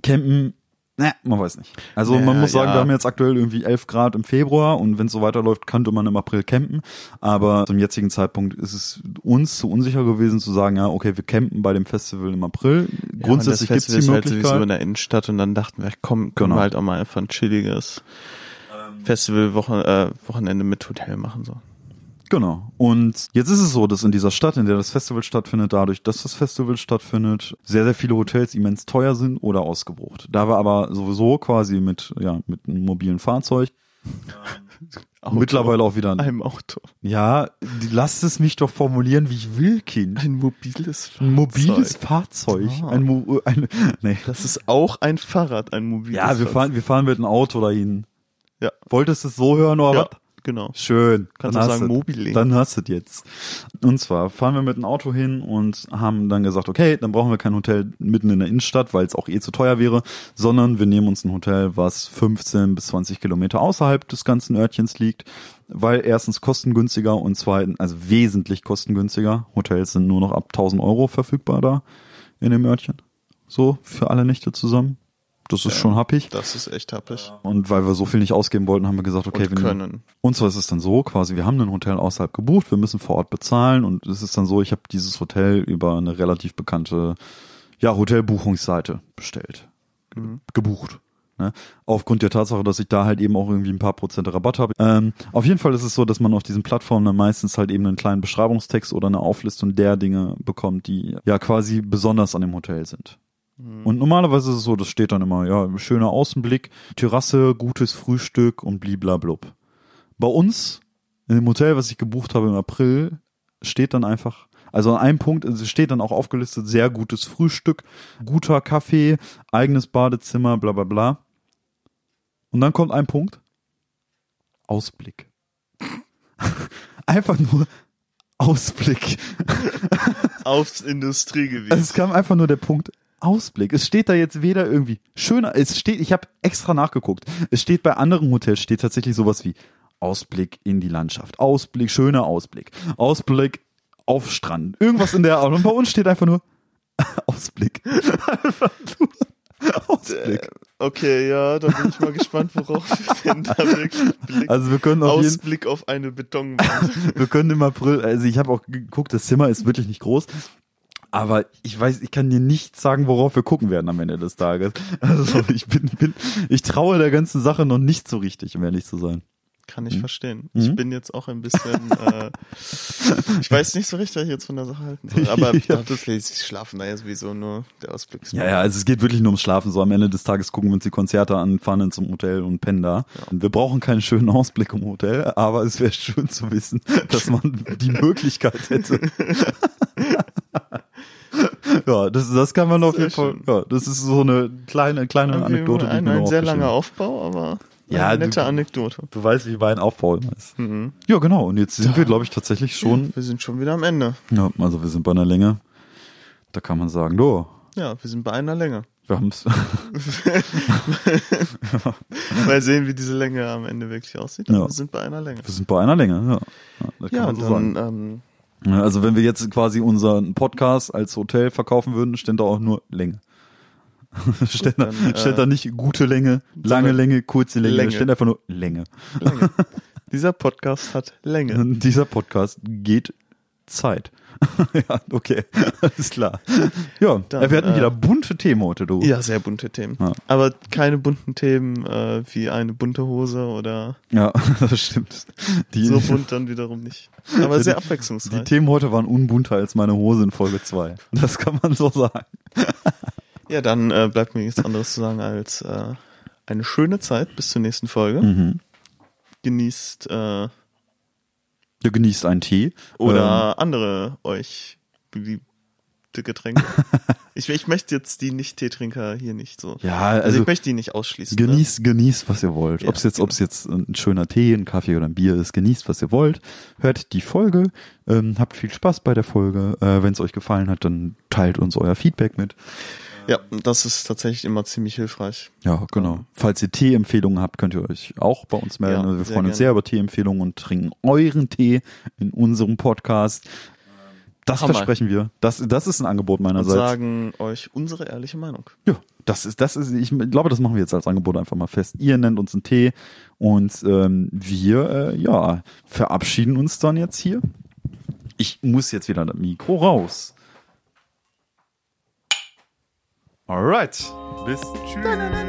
campen, ne, man weiß nicht. Also Ja, man muss sagen, ja. wir haben jetzt aktuell irgendwie 11 Grad im Februar und wenn es so weiterläuft, könnte man im April campen. Aber zum jetzigen Zeitpunkt ist es uns zu unsicher gewesen zu sagen, ja, okay, wir campen bei dem Festival im April. Grundsätzlich ja, gibt es die halt Möglichkeit. in der Innenstadt und dann dachten wir, komm, können Genau. wir halt auch mal einfach ein chilliges Festival Wochen, äh, Wochenende mit Hotel machen so. Genau. Und jetzt ist es so, dass in dieser Stadt, in der das Festival stattfindet, dadurch, dass das Festival stattfindet, sehr, sehr viele Hotels immens teuer sind oder ausgebucht. Da wir aber sowieso quasi mit, ja, mit einem mobilen Fahrzeug *laughs* Auto. mittlerweile auch wieder, einem Auto. ja, lasst es mich doch formulieren, wie ich will, Kind. Ein mobiles Fahrzeug. Ein mobiles Fahrzeug. Ah. Ein, Mo ein, nee. Das ist auch ein Fahrrad, ein mobiles Ja, wir fahren, wir fahren mit einem Auto dahin. Ja. Wolltest du es so hören oder Ja, was? Genau. Schön. Kannst Dann hast sagen. Mobile. Dann hast du es jetzt. Und zwar fahren wir mit dem Auto hin und haben dann gesagt, okay, dann brauchen wir kein Hotel mitten in der Innenstadt, weil es auch eh zu teuer wäre, sondern wir nehmen uns ein Hotel, was 15 bis 20 Kilometer außerhalb des ganzen Örtchens liegt, weil erstens kostengünstiger und zweitens, also wesentlich kostengünstiger. Hotels sind nur noch ab 1000 Euro verfügbar da in dem Örtchen. So, für alle Nächte zusammen. Das ist Ja. schon happig. Das ist echt happig. Und weil wir so viel nicht ausgeben wollten, haben wir gesagt, okay, Und wir können. und zwar ist es dann so, quasi, wir haben ein Hotel außerhalb gebucht, wir müssen vor Ort bezahlen und es ist dann so, ich habe dieses Hotel über eine relativ bekannte ja, Hotelbuchungsseite bestellt. Mhm. Gebucht. Ne? Aufgrund der Tatsache, dass ich da halt eben auch irgendwie ein paar Prozent Rabatt habe. Ähm, auf jeden Fall ist es so, dass man auf diesen Plattformen dann meistens halt eben einen kleinen Beschreibungstext oder eine Auflistung der Dinge bekommt, die ja quasi besonders an dem Hotel sind. Und normalerweise ist es so, das steht dann immer, ja, schöner Außenblick, Terrasse, gutes Frühstück und bliblablub. Bei uns, in dem Hotel, was ich gebucht habe im April, steht dann einfach, also an einem Punkt, es steht dann auch aufgelistet, sehr gutes Frühstück, guter Kaffee, eigenes Badezimmer, bla bla bla. Und dann kommt ein Punkt, Ausblick. *laughs* einfach nur Ausblick. Aufs Industriegebiet. Es kam einfach nur der Punkt Ausblick. Es steht da jetzt weder irgendwie schöner, es steht, ich habe extra nachgeguckt. Es steht bei anderen Hotels steht tatsächlich sowas wie Ausblick in die Landschaft, Ausblick, schöner Ausblick, Ausblick auf Strand, irgendwas in der Art. Und bei uns steht einfach nur *laughs* Ausblick. Einfach nur Ausblick. Okay, ja, da bin ich mal gespannt, worauf wir *laughs* denn da wirklich blicken. Also wir können auf jeden Ausblick auf eine Betonwand. *laughs* wir können im April, also ich habe auch geguckt, das Zimmer ist wirklich nicht groß. Aber ich weiß, ich kann dir nicht sagen, worauf wir gucken werden am Ende des Tages. *laughs* Also ich bin, bin ich traue der ganzen Sache noch nicht so richtig, um ehrlich zu sein. Kann ich verstehen. Mhm. Ich bin jetzt auch ein bisschen, äh, ich weiß nicht so richtig, was ich jetzt von der Sache halten soll. Aber *laughs* Ja. sie schlafen da ja sowieso nur, der Ausblick Ja, ja, also es geht wirklich nur ums Schlafen. So am Ende des Tages gucken wir uns die Konzerte an, fahren zum Hotel und pennen da. Und wir brauchen keinen schönen Ausblick im Hotel, aber es wäre schön zu wissen, *laughs* dass man die Möglichkeit hätte. Ja, das, das kann man auf jeden Fall. Ja, das ist so eine kleine, kleine Anekdote, die ich ein, mir ein sehr langer. Aufbau, aber Ja, Eine nette du- Anekdote. Du weißt, wie Wein Aufbau immer ist. Mhm. Ja, genau. Und jetzt sind wir, glaube ich, tatsächlich schon. Wir sind schon wieder am Ende. Ja, also wir sind bei einer Länge. Da kann man sagen, du, Ja, wir sind bei einer Länge. wir haben's. *laughs* Mal sehen, wie diese Länge am Ende wirklich aussieht. Ja. Wir sind bei einer Länge. wir sind bei einer Länge, ja. Ja, Ja, so dann sagen. ähm, Ja, Also wenn wir jetzt quasi unseren Podcast als Hotel verkaufen würden, steht da auch nur Länge. *laughs* steht, da, dann, äh, steht da nicht gute Länge, lange Länge, kurze Länge, Länge. da steht einfach nur Länge. Länge. *laughs* Dieser Podcast hat Länge. Dieser Podcast geht Zeit. *laughs* ja, okay, *laughs* alles klar. Ja, Dann, wir hatten äh, wieder bunte Themen heute, du. Ja, sehr bunte Themen. Ja. Aber keine bunten Themen äh, wie eine bunte Hose oder Ja, *laughs* das stimmt. Die, so bunt dann wiederum nicht. Aber sehr die- abwechslungsreich. die Themen heute waren unbunter als meine Hose in Folge 2. Das kann man so sagen. Ja, dann äh, bleibt mir nichts anderes zu sagen als äh, eine schöne Zeit bis zur nächsten Folge. Mhm. Genießt Du genießt einen Tee. Ähm, oder andere euch beliebte Getränke. *laughs* ich, ich möchte jetzt die Nicht-Teetrinker hier nicht so. Ja, Also, also, ich möchte die nicht ausschließen. Ne? genießt, genießt, was ihr wollt. Ja, ob's jetzt, genau. ob's jetzt ein schöner Tee, ein Kaffee oder ein Bier ist, genießt, was ihr wollt. Hört die Folge, ähm, habt viel Spaß bei der Folge. Äh, Wenn es euch gefallen hat, dann teilt uns euer Feedback mit. Ja, das ist tatsächlich immer ziemlich hilfreich. Ja, genau. Falls ihr Tee-Empfehlungen habt, könnt ihr euch auch bei uns melden. Ja, Also wir freuen uns gerne. sehr über Tee-Empfehlungen und trinken euren Tee in unserem Podcast. Das Hammer. versprechen wir. Das, das ist ein Angebot Und meinerseits. sagen euch unsere ehrliche Meinung. Ja, das ist, das ist, ich glaube, das machen wir jetzt als Angebot einfach mal fest. Ihr nennt uns einen Tee und ähm, wir, äh, ja, verabschieden uns dann jetzt hier. Ich muss jetzt wieder das Mikro raus. Alright. Bis tschüss.